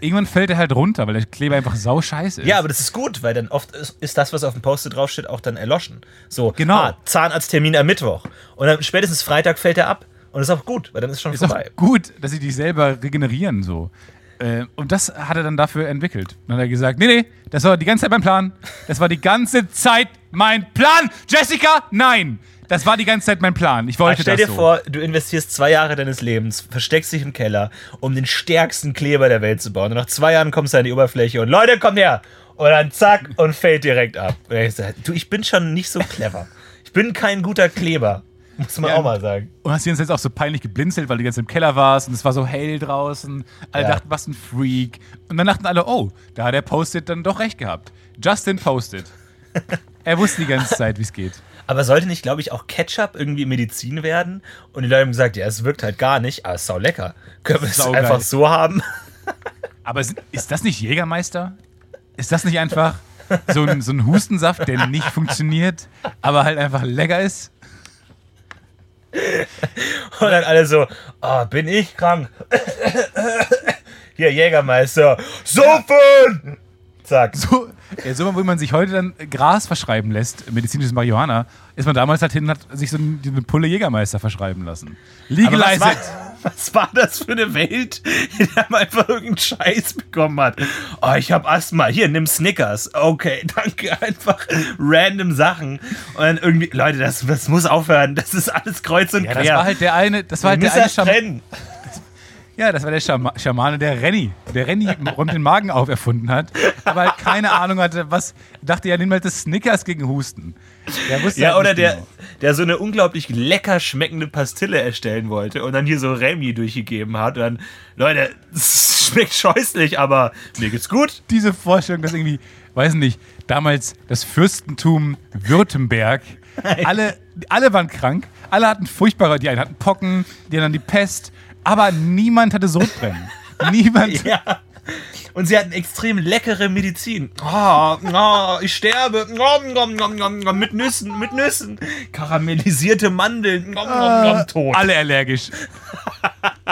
Irgendwann fällt er halt runter, weil der Kleber einfach sau scheiße ist. Ja, aber das ist gut, weil dann oft ist, ist das, was auf dem Post-it draufsteht, auch dann erloschen. So, Genau. ah, Zahnarzttermin am Mittwoch. Und dann spätestens Freitag fällt er ab. Und das ist auch gut, weil dann ist schon ist auch vorbei. gut, dass sie dich selber regenerieren so. Äh, und das hat er dann dafür entwickelt. Dann hat er gesagt, nee, nee, das war die ganze Zeit mein Plan. Das war die ganze Zeit mein Plan. Jessica, nein. Das war die ganze Zeit mein Plan. Ich wollte Ah, stell das dir so. vor, du investierst zwei Jahre deines Lebens, versteckst dich im Keller, um den stärksten Kleber der Welt zu bauen. Und nach zwei Jahren kommst du an die Oberfläche und Leute, kommt her! Und dann zack und fällt direkt ab. Und ich sag, du, ich bin schon nicht so clever. Ich bin kein guter Kleber. Muss man Ja. auch mal sagen. Und hast du uns jetzt auch so peinlich geblinzelt, weil du jetzt im Keller warst und es war so hell draußen. Alle Ja. dachten, was ein Freak. Und dann dachten alle, oh, da hat der Post-it dann doch recht gehabt. Justin Post-it. er wusste die ganze Zeit, wie es geht. Aber sollte nicht, glaube ich, auch Ketchup irgendwie Medizin werden? Und die Leute haben gesagt, ja, es wirkt halt gar nicht, aber es ist sau lecker. Können wir es einfach so haben? Aber ist, ist das nicht Jägermeister? Ist das nicht einfach so ein, so ein Hustensaft, der nicht funktioniert, aber halt einfach lecker ist? Und dann alle so, oh, bin ich krank? Hier, Jägermeister. Saufen! Zack. So, so wie man sich heute dann Gras verschreiben lässt, medizinisches Marihuana, ist man damals halt hin und hat sich so eine, Pulle Jägermeister verschreiben lassen. Aber was war, das für eine Welt, in der man einfach irgendeinen Scheiß bekommen hat? Oh, ich hab Asthma. Hier, nimm Snickers. Okay, danke. Einfach random Sachen. Und dann irgendwie, Leute, das, das muss aufhören. Das ist alles kreuz und Ja, quer. das war halt der eine, das war halt der eine das Schaman, trennen. Ja, das war der Schama Schamane, der Renny. Der Renny räumt den Magen auf erfunden hat, aber halt keine Ahnung hatte, was. Dachte ja, nimm halt das Snickers gegen Husten. Der wusste Ja, halt oder der, genau. der so eine unglaublich lecker schmeckende Pastille erstellen wollte und dann hier so Remy durchgegeben hat. Und dann, Leute, es schmeckt scheußlich, aber mir geht's gut. Diese Vorstellung, dass irgendwie, weiß nicht, damals das Fürstentum Württemberg, alle, alle waren krank, alle hatten furchtbare, die einen hatten Pocken, die anderen die Pest, aber niemand hatte Sodbrennen. niemand. Ja. Und sie hatten extrem leckere Medizin. Oh, oh, ich sterbe. Nom, nom, nom, nom, nom, mit Nüssen, mit Nüssen. Karamellisierte Mandeln. Nom, nom, nom, tot. Alle allergisch.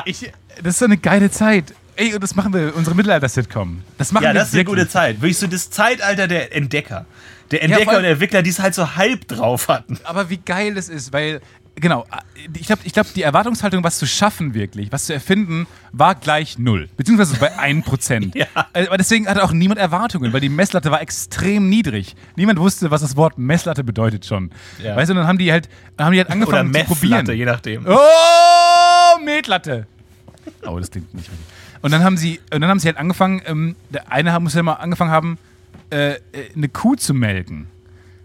Ich, das ist so eine geile Zeit. Ey, und das machen wir, unsere Mittelalter-Sitcom. Das machen Ja, wir das ist eine gute Zeit. Wirklich so das Zeitalter der Entdecker. Der Entdecker allem- und Entwickler, die es halt so halb drauf hatten. Aber wie geil das ist, weil, genau, ich glaube, ich glaub, die Erwartungshaltung, was zu schaffen wirklich, was zu erfinden, war gleich null. Beziehungsweise bei 1%. Ja. Äh, Aber deswegen hatte auch niemand Erwartungen, weil die Messlatte war extrem niedrig. Niemand wusste, was das Wort Messlatte bedeutet schon. Ja. Weißt du, und dann haben die halt, haben die halt Oder angefangen zu probieren. Je nachdem. Oh, Metlatte. Oh, das klingt nicht richtig. Und dann haben sie, und dann haben sie halt angefangen, ähm, der eine muss ja mal angefangen haben, äh, äh, eine Kuh zu melken.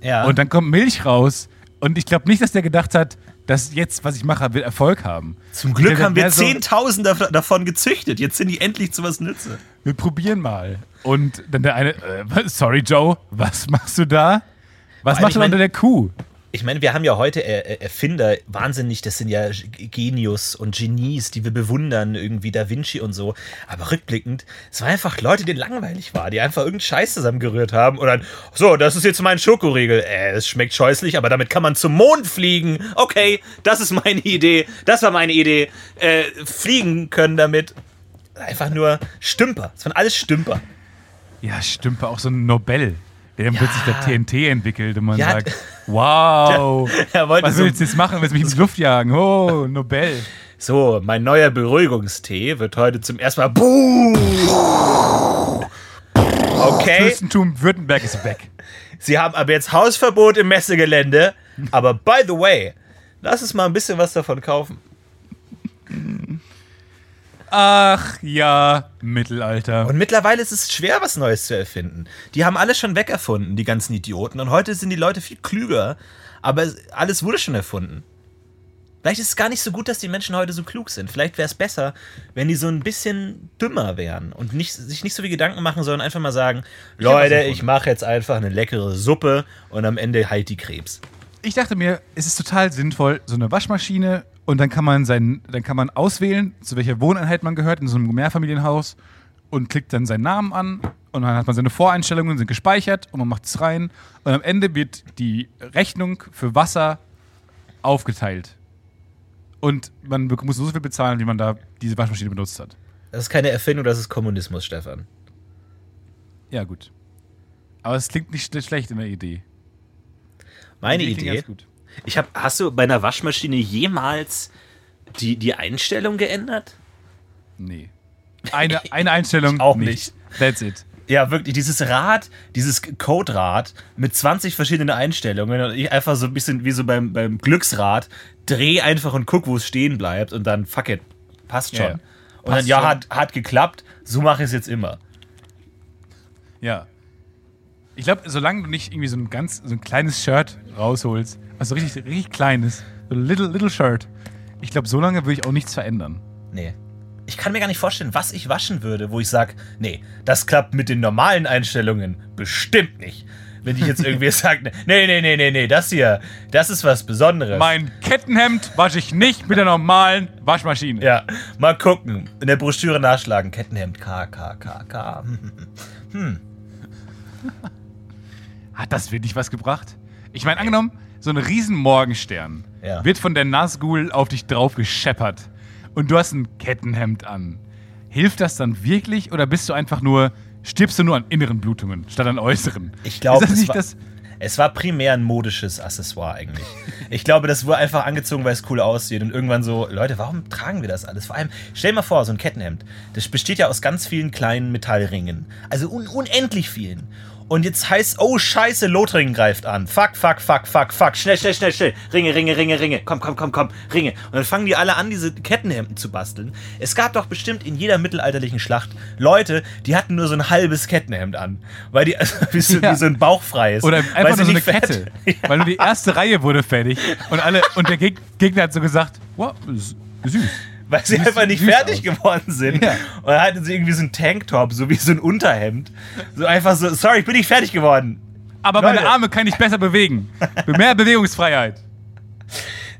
Ja. Und dann kommt Milch raus. Und ich glaube nicht, dass der gedacht hat, dass jetzt, was ich mache, wird Erfolg haben. Zum Glück Der haben wir mehr so- 10.000 dav- davon gezüchtet. Jetzt sind die endlich zu was Nütze. Wir probieren mal. Und dann der eine, äh, sorry Joe, was machst du da? Was machst du unter der Kuh? Ich meine, wir haben ja heute Erfinder, wahnsinnig, das sind ja Genius und Genies, die wir bewundern, irgendwie Da Vinci und so. Aber rückblickend, es waren einfach Leute, denen langweilig war, die einfach irgendeinen Scheiß zusammengerührt haben und dann, so, das ist jetzt mein Schokoriegel. Äh, es schmeckt scheußlich, aber damit kann man zum Mond fliegen. Okay, das ist meine Idee. Das war meine Idee. Äh, fliegen können damit. Einfach nur Stümper. Es waren alles Stümper. Ja, stimmt, auch so ein Nobel, der dann plötzlich der TNT entwickelt und man Ja, sagt, wow, Er wollte was so, willst du jetzt machen? Willst du mich in die Luft jagen? Oh, Nobel. so, mein neuer Beruhigungstee wird heute zum ersten Mal. Boom! Okay. Fürstentum Württemberg ist weg. Sie haben aber jetzt Hausverbot im Messegelände. Aber by the way, lass uns mal ein bisschen was davon kaufen. Ach ja, Mittelalter. Und mittlerweile ist es schwer, was Neues zu erfinden. Die haben alles schon wegerfunden, die ganzen Idioten. Und heute sind die Leute viel klüger. Aber es- alles wurde schon erfunden. Vielleicht ist es gar nicht so gut, dass die Menschen heute so klug sind. Vielleicht wäre es besser, wenn die so ein bisschen dümmer wären und nicht, sich nicht so viel Gedanken machen, sondern einfach mal sagen: was Leute, erfunden." ich mache jetzt einfach eine leckere Suppe und am Ende heilt die Krebs. Ich dachte mir, es ist total sinnvoll, so eine Waschmaschine und dann kann man sein, dann kann man auswählen, zu welcher Wohneinheit man gehört in so einem Mehrfamilienhaus und klickt dann seinen Namen an und dann hat man seine Voreinstellungen sind gespeichert und man macht es rein und am Ende wird die Rechnung für Wasser aufgeteilt und man muss nur so viel bezahlen, wie man da diese Waschmaschine benutzt hat. Das ist keine Erfindung, das ist Kommunismus, Stefan. Ja gut, aber es klingt nicht sch- schlecht in der Idee. Meine Die Idee. Ich hab, hast du bei einer Waschmaschine jemals die, die Einstellung geändert? Nee. Eine, eine Einstellung auch nicht. That's it. Ja, wirklich, dieses Rad, dieses Coderad mit 20 verschiedenen Einstellungen und ich einfach so ein bisschen wie so beim, beim Glücksrad, dreh einfach und guck, wo es stehen bleibt und dann, fuck it, passt schon. Ja, ja. und dann, Passt ja, schon. hat, hat geklappt, so mache ich es jetzt immer. Ja. Ich glaube, solange du nicht irgendwie so ein ganz, so ein kleines Shirt rausholst, also richtig, richtig kleines, so ein little, little Shirt, ich glaube, so lange würde ich auch nichts verändern. Nee. Ich kann mir gar nicht vorstellen, was ich waschen würde, wo ich sage, nee, das klappt mit den normalen Einstellungen bestimmt nicht. Wenn ich jetzt irgendwie sage, nee, nee, nee, nee, nee, das hier, das ist was Besonderes. Mein Kettenhemd wasche ich nicht mit der normalen Waschmaschine. ja, mal gucken. In der Broschüre nachschlagen. Kettenhemd, K, K, K, K. Hat das wirklich was gebracht? Ich meine, angenommen, so ein riesen Morgenstern Ja. wird von der Nazgul auf dich drauf gescheppert und du hast ein Kettenhemd an. Hilft das dann wirklich oder bist du einfach nur, stirbst du nur an inneren Blutungen statt an äußeren? Ich glaube, es, nicht war, es war primär ein modisches Accessoire eigentlich. Ich glaube, das wurde einfach angezogen, weil es cool aussieht. Und irgendwann so, Leute, warum tragen wir das alles? Vor allem, stell dir mal vor, so ein Kettenhemd. Das besteht ja aus ganz vielen kleinen Metallringen. Also un unendlich vielen. Und jetzt heißt, oh scheiße, Lothringen greift an. Fuck, fuck, fuck, fuck, fuck. Schnell, schnell, schnell, schnell. Ringe, Ringe, Ringe, Ringe. Komm, komm, komm, komm. Ringe. Und dann fangen die alle an, diese Kettenhemden zu basteln. Es gab doch bestimmt in jeder mittelalterlichen Schlacht Leute, die hatten nur so ein halbes Kettenhemd an. Weil die, also, wie, so, Ja. wie so ein Bauch frei ist. Oder einfach nur so eine fett- Kette. Weil nur die erste Reihe wurde fertig und alle und der Geg Gegner hat so gesagt, wow, süß. Weil sie einfach nicht fertig aus. geworden sind. Ja. Und dann hatten sie irgendwie so einen Tanktop, so wie so ein Unterhemd. So einfach so, sorry, ich bin nicht fertig geworden. Aber Leute. meine Arme kann ich besser bewegen. Mehr Bewegungsfreiheit.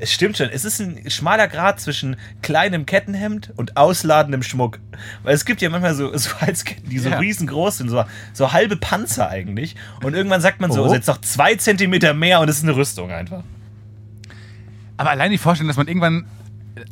Es stimmt schon, es ist ein schmaler Grad zwischen kleinem Kettenhemd und ausladendem Schmuck. Weil es gibt ja manchmal so, so Halsketten, die so Ja. riesengroß sind, so, so halbe Panzer eigentlich. Und irgendwann sagt man so, Oh. es ist jetzt noch zwei Zentimeter mehr und es ist eine Rüstung einfach. Aber allein die Vorstellung, dass man irgendwann,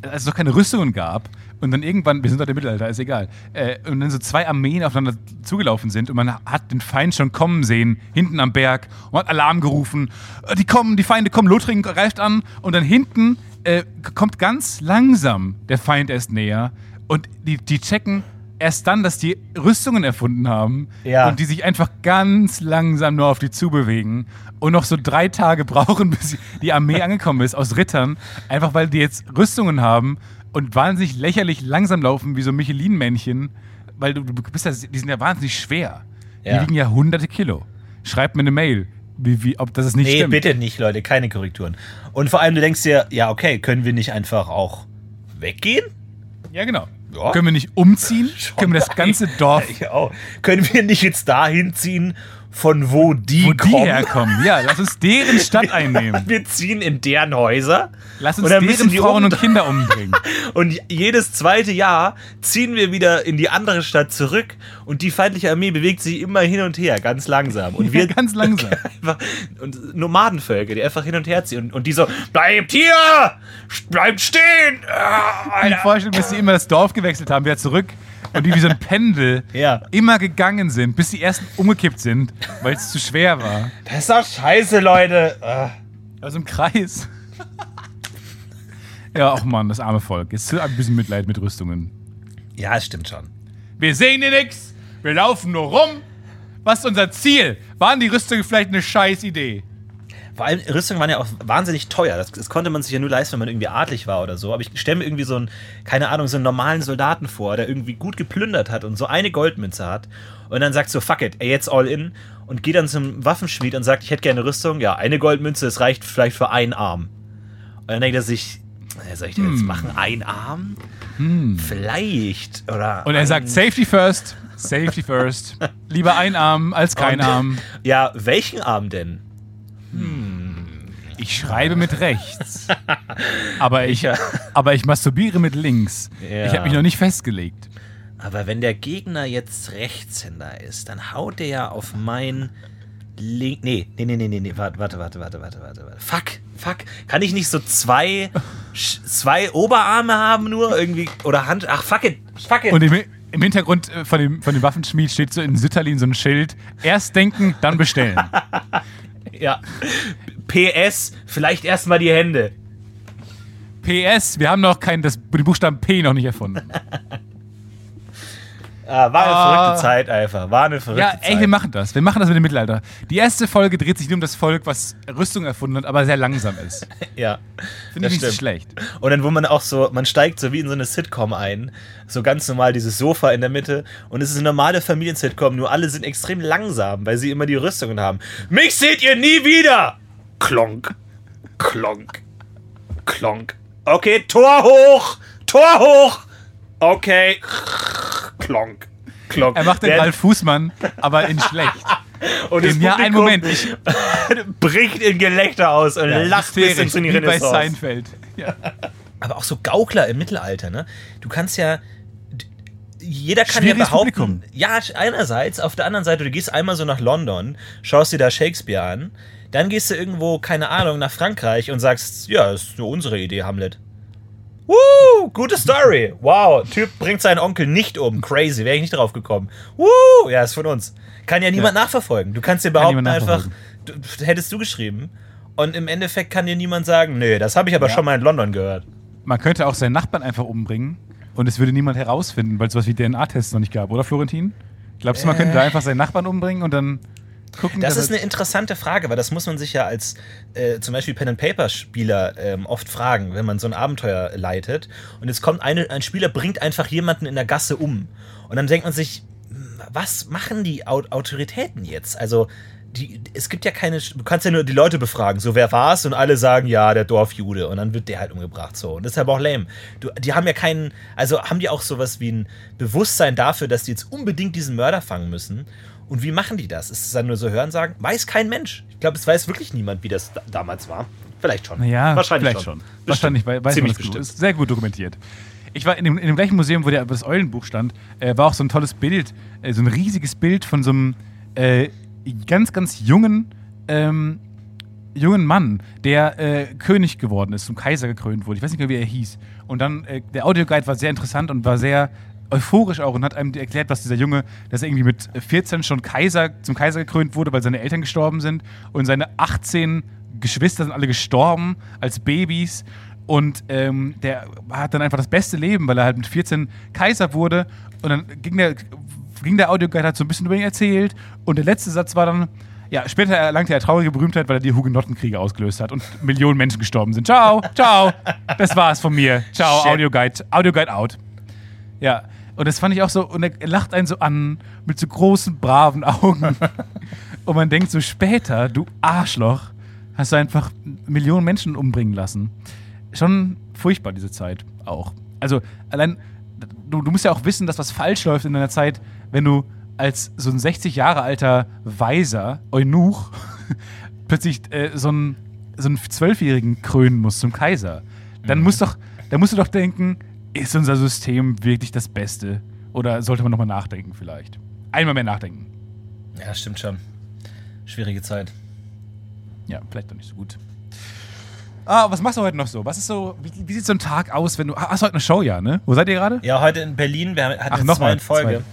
als es noch keine Rüstungen gab, und dann irgendwann, wir sind doch im Mittelalter, ist egal, äh, und dann so zwei Armeen aufeinander zugelaufen sind und man hat den Feind schon kommen sehen, hinten am Berg, und hat Alarm gerufen, äh, die kommen, die Feinde kommen, Lothringen greift an, und dann hinten äh, kommt ganz langsam der Feind erst näher, und die, die checken erst dann, dass die Rüstungen erfunden haben Ja. und die sich einfach ganz langsam nur auf die zubewegen und noch so drei Tage brauchen, bis die Armee angekommen ist aus Rittern, einfach weil die jetzt Rüstungen haben und wahnsinnig lächerlich langsam laufen wie so Michelin-Männchen, weil du, du bist ja, die sind ja wahnsinnig schwer. Ja. Die wiegen ja hunderte Kilo. Schreibt mir eine Mail, wie, wie, ob das es nicht Nee, stimmt. bitte nicht, Leute, keine Korrekturen. Und vor allem, du denkst dir, ja, okay, können wir nicht einfach auch weggehen? Ja, genau. Ja. Können wir nicht umziehen? Können wir das ganze Dorf, Ja. Können wir nicht jetzt dahin ziehen, von wo die wo die kommen? herkommen? Ja, lass uns deren Stadt einnehmen. Wir ziehen in deren Häuser. Lass uns deren die Frauen und Kinder umbringen. Und jedes zweite Jahr ziehen wir wieder in die andere Stadt zurück und die feindliche Armee bewegt sich immer hin und her, ganz langsam. Und wir Ja, ganz langsam. einfach, und Nomadenvölker, die einfach hin und her ziehen und, und die so, bleibt hier! Bleibt stehen! Ah, Die. Vorstellung, dass sie immer das Dorf gewechselt haben, wieder zurück und die wie so ein Pendel Ja. immer gegangen sind, bis die ersten umgekippt sind, weil es zu schwer war. Das ist doch scheiße, Leute. Ah. Also im Kreis. ja, ach Mann, das arme Volk. Jetzt ein bisschen Mitleid mit Rüstungen. Ja, es stimmt schon. Wir sehen hier nichts, wir laufen nur rum. Was ist unser Ziel? Waren die Rüstungen vielleicht eine scheiß Idee? Vor allem, Rüstungen waren ja auch wahnsinnig teuer. Das, das konnte man sich ja nur leisten, wenn man irgendwie adlig war oder so. Aber ich stelle mir irgendwie so einen, keine Ahnung, so einen normalen Soldaten vor, der irgendwie gut geplündert hat und so eine Goldmünze hat. Und dann sagt so, fuck it, ey, jetzt all in. Und geht dann zum Waffenschmied und sagt, ich hätte gerne Rüstung. Ja, eine Goldmünze, das reicht vielleicht für einen Arm. Und dann denkt er sich, äh, soll ich denn jetzt machen? Ein Arm? Vielleicht. Oder Und er sagt Safety first, Safety first. Lieber ein Arm als kein Und- Arm. Ja, welchen Arm denn? Ich schreibe mit rechts. Aber ich, aber ich masturbiere mit links. Ja. Ich habe mich noch nicht festgelegt. Aber wenn der Gegner jetzt Rechtshänder ist, dann haut der ja auf mein Link. Nee, nee, nee, nee, nee, nee. Warte, warte, warte, warte, warte, warte, warte. Fuck, fuck. Kann ich nicht so zwei, zwei Oberarme haben nur irgendwie? Oder Hand. Ach, fuck it. Fuck it. Und im, im Hintergrund äh, von dem, von dem Waffenschmied steht so in Sütterlin so ein Schild. Erst denken, dann bestellen. ja. PS, vielleicht erstmal die Hände. PS, wir haben noch kein, das, den Buchstaben P noch nicht erfunden. Ah, war eine Ah. verrückte Zeit einfach. War eine verrückte Ja, Zeit. ey, wir machen das. Wir machen das mit dem Mittelalter. Die erste Folge dreht sich nur um das Volk, was Rüstung erfunden hat, aber sehr langsam ist. Ja. Finde ich nicht stimmt. schlecht. Und dann, wo man auch so, man steigt so wie in so eine Sitcom ein. So ganz normal dieses Sofa in der Mitte. Und es ist eine normale Familien-Sitcom, nur alle sind extrem langsam, weil sie immer die Rüstungen haben. Mich seht ihr nie wieder! Klonk. Klonk. Klonk. Okay, Tor hoch! Tor hoch! Okay. Klonk. Klonk. Er macht den Ralf Fußmann, aber in schlecht. und In, ja, einen Moment. Ich, bricht in Gelächter aus und lacht bis hysterisch, in die wie bei. Seinfeld. Ja. Aber auch so Gaukler im Mittelalter, ne? Du kannst ja. Jeder kann ja Schwieriges behaupten. Publikum. Ja, einerseits, auf der anderen Seite, du gehst einmal so nach London, schaust dir da Shakespeare an, dann gehst du irgendwo, keine Ahnung, nach Frankreich und sagst, ja, das ist nur unsere Idee, Hamlet. Woo, gute Story. Wow, Typ bringt seinen Onkel nicht um. Crazy, wäre ich nicht drauf gekommen. Woo, ja, ist von uns. Kann ja niemand nachverfolgen. Du kannst dir behaupten einfach, du, hättest du geschrieben. Und im Endeffekt kann dir niemand sagen, nee, das habe ich aber schon mal in London gehört. Man könnte auch seinen Nachbarn einfach umbringen und es würde niemand herausfinden, weil es sowas wie DNA-Tests noch nicht gab, oder Florentin? Glaubst du, man könnte Äh. da einfach seinen Nachbarn umbringen und dann gucken. Das ist eine interessante Frage, weil das muss man sich ja als äh, zum Beispiel Pen-and-Paper-Spieler ähm, oft fragen, wenn man so ein Abenteuer leitet. Und jetzt kommt eine, ein Spieler, bringt einfach jemanden in der Gasse um. Und dann denkt man sich, was machen die Au Autoritäten jetzt? Also, die, es gibt ja keine, du kannst ja nur die Leute befragen, so wer war's und alle sagen, ja, der Dorfjude und dann wird der halt umgebracht so und das ist aber auch lame. Du, die haben ja keinen, also haben die auch sowas wie ein Bewusstsein dafür, dass die jetzt unbedingt diesen Mörder fangen müssen und wie machen die das? Ist es dann nur so Hörensagen? Weiß kein Mensch. Ich glaube, es weiß wirklich niemand, wie das da damals war. Vielleicht schon. Naja, wahrscheinlich schon. Bestimmt. Wahrscheinlich, weil, weiß man Ziemlich das gut. bestimmt. Ist sehr gut dokumentiert. Ich war in dem, in dem gleichen Museum, wo der, das Eulenbuch stand, äh, war auch so ein tolles Bild, äh, so ein riesiges Bild von so einem äh, ganz, ganz jungen, ähm, jungen Mann, der äh, König geworden ist, zum Kaiser gekrönt wurde. Ich weiß nicht mehr, wie er hieß. Und dann, äh, der Audioguide war sehr interessant und war sehr euphorisch auch und hat einem erklärt, was dieser Junge, dass er irgendwie mit 14 schon Kaiser, zum Kaiser gekrönt wurde, weil seine Eltern gestorben sind und seine 18 Geschwister sind alle gestorben als Babys und ähm, der hat dann einfach das beste Leben, weil er halt mit 14 Kaiser wurde und dann ging der, ging der Audioguide, hat so ein bisschen über ihn erzählt und der letzte Satz war dann, ja, später erlangte er traurige Berühmtheit, weil er die Hugenottenkriege ausgelöst hat und Millionen Menschen gestorben sind. Ciao, ciao, das war's von mir. Ciao. Audioguide, Audioguide out. Ja, und das fand ich auch so, und er lacht einen so an mit so großen, braven Augen. und man denkt so später, du Arschloch, hast du einfach Millionen Menschen umbringen lassen. Schon furchtbar, diese Zeit auch. Also, allein, du, du musst ja auch wissen, dass was falsch läuft in deiner Zeit, wenn du als so ein 60 Jahre alter Weiser, Eunuch, plötzlich äh, so einen so einen Zwölfjährigen krönen musst zum Kaiser. Dann musst doch, dann musst du doch denken, ist unser System wirklich das Beste? Oder sollte man nochmal nachdenken vielleicht? Einmal mehr nachdenken. Ja, stimmt schon. Schwierige Zeit. Ja, vielleicht doch nicht so gut. Ah, was machst du heute noch so? Was ist so, wie, wie sieht so ein Tag aus, wenn du. Ah, Hast du heute eine Show, ja, ne? Wo seid ihr gerade? Ja, heute in Berlin, wir hatten Ach, jetzt noch zwei mal, in Folge. zwei.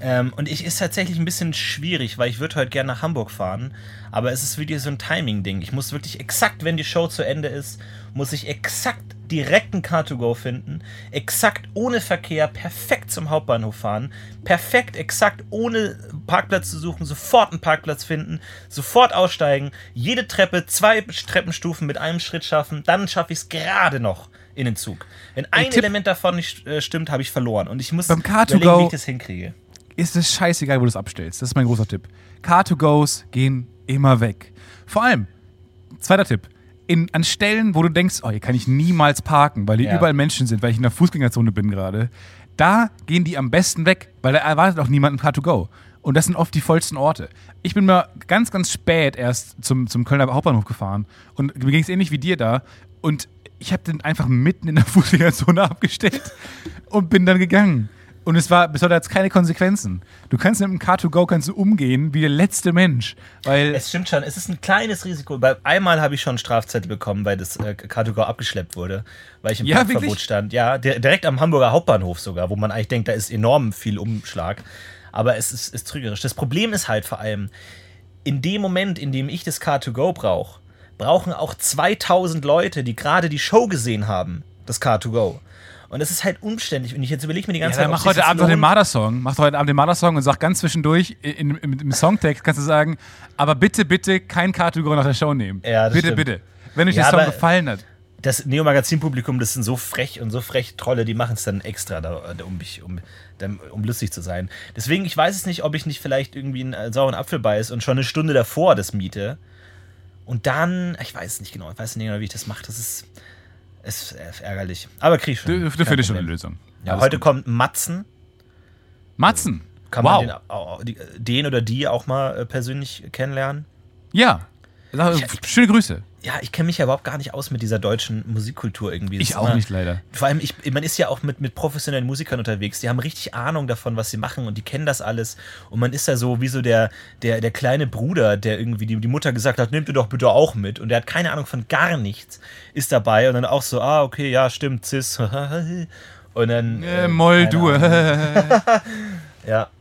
Ähm, und ich ist tatsächlich ein bisschen schwierig, weil ich würde heute gerne nach Hamburg fahren. Aber es ist wirklich so ein Timing-Ding. Ich muss wirklich exakt, wenn die Show zu Ende ist, muss ich exakt direkt ein Car2Go finden, exakt ohne Verkehr, perfekt zum Hauptbahnhof fahren, perfekt, exakt ohne Parkplatz zu suchen, sofort einen Parkplatz finden, sofort aussteigen, jede Treppe, zwei Treppenstufen mit einem Schritt schaffen, dann schaffe ich es gerade noch in den Zug. Wenn ein Element davon nicht äh, stimmt, habe ich verloren. Und ich muss Beim Car2Go überlegen, wie ich das hinkriege. Ist es scheißegal, wo du es abstellst. Das ist mein großer Tipp. Car2Goes gehen immer weg. Vor allem, zweiter Tipp, in, an Stellen, wo du denkst, oh, hier kann ich niemals parken, weil hier Ja. überall Menschen sind, weil ich in der Fußgängerzone bin gerade, da gehen die am besten weg, weil da erwartet auch niemand ein Car2Go. Und das sind oft die vollsten Orte. Ich bin mal ganz, ganz spät erst zum, zum Kölner Hauptbahnhof gefahren und mir ging es ähnlich wie dir da. Und ich habe den einfach mitten in der Fußgängerzone abgestellt und bin dann gegangen. Und es war bis heute jetzt keine Konsequenzen. Du kannst mit dem Car2Go kannst du umgehen wie der letzte Mensch. Weil Es stimmt schon, es ist ein kleines Risiko. Weil einmal habe ich schon einen Strafzettel bekommen, weil das äh, Car2Go abgeschleppt wurde, weil ich im Ja, Parkverbot wirklich? stand. Ja, di- direkt am Hamburger Hauptbahnhof sogar, wo man eigentlich denkt, da ist enorm viel Umschlag. Aber es ist, ist trügerisch. Das Problem ist halt vor allem, in dem Moment, in dem ich das Car2Go brauche, brauchen auch 2000 Leute, die gerade die Show gesehen haben, das Car2Go. Und das ist halt umständlich. Und ich jetzt überlege mir die ja, ganze dann Zeit, mach heute Abend noch den. Marder-Song. Mach heute Abend den Marder-Song und sag ganz zwischendurch in, in, im Songtext kannst du sagen, aber bitte, bitte kein Car2Go nach der Show nehmen. Ja, das bitte, stimmt. bitte. Wenn euch Ja, der Song gefallen hat. das Neo-Magazin-Publikum, das sind so frech und so frech Trolle, die machen es dann extra, da, um, mich, um, um lustig zu sein. Deswegen, ich weiß es nicht, ob ich nicht vielleicht irgendwie einen äh, sauren Apfel beiß und schon eine Stunde davor das miete. Und dann, ich weiß es nicht genau, ich weiß nicht genau, wie ich das mache. Das ist, ist äh, ärgerlich. Aber krieg ich schon. Kein findest schon eine. Lösung. Ja, heute gut. kommt Matzen. Matzen. Kann wow. man den, die- den oder die auch mal äh, persönlich kennenlernen? ja. Ich- Schöne Grüße. Ja, ich kenne mich ja überhaupt gar nicht aus mit dieser deutschen Musikkultur irgendwie. Das Ich auch immer- nicht, leider. Vor allem, ich, man ist ja auch mit, mit professionellen Musikern unterwegs, die haben richtig Ahnung davon, was sie machen und die kennen das alles. Und man ist ja so wie so der, der, der kleine Bruder, der irgendwie die, die Mutter gesagt hat, nehmt ihr doch bitte auch mit. Und der hat keine Ahnung von gar nichts, ist dabei und dann auch so, ah, okay, ja, stimmt, cis. Und dann. Äh, äh, Moll, du. Ahnung.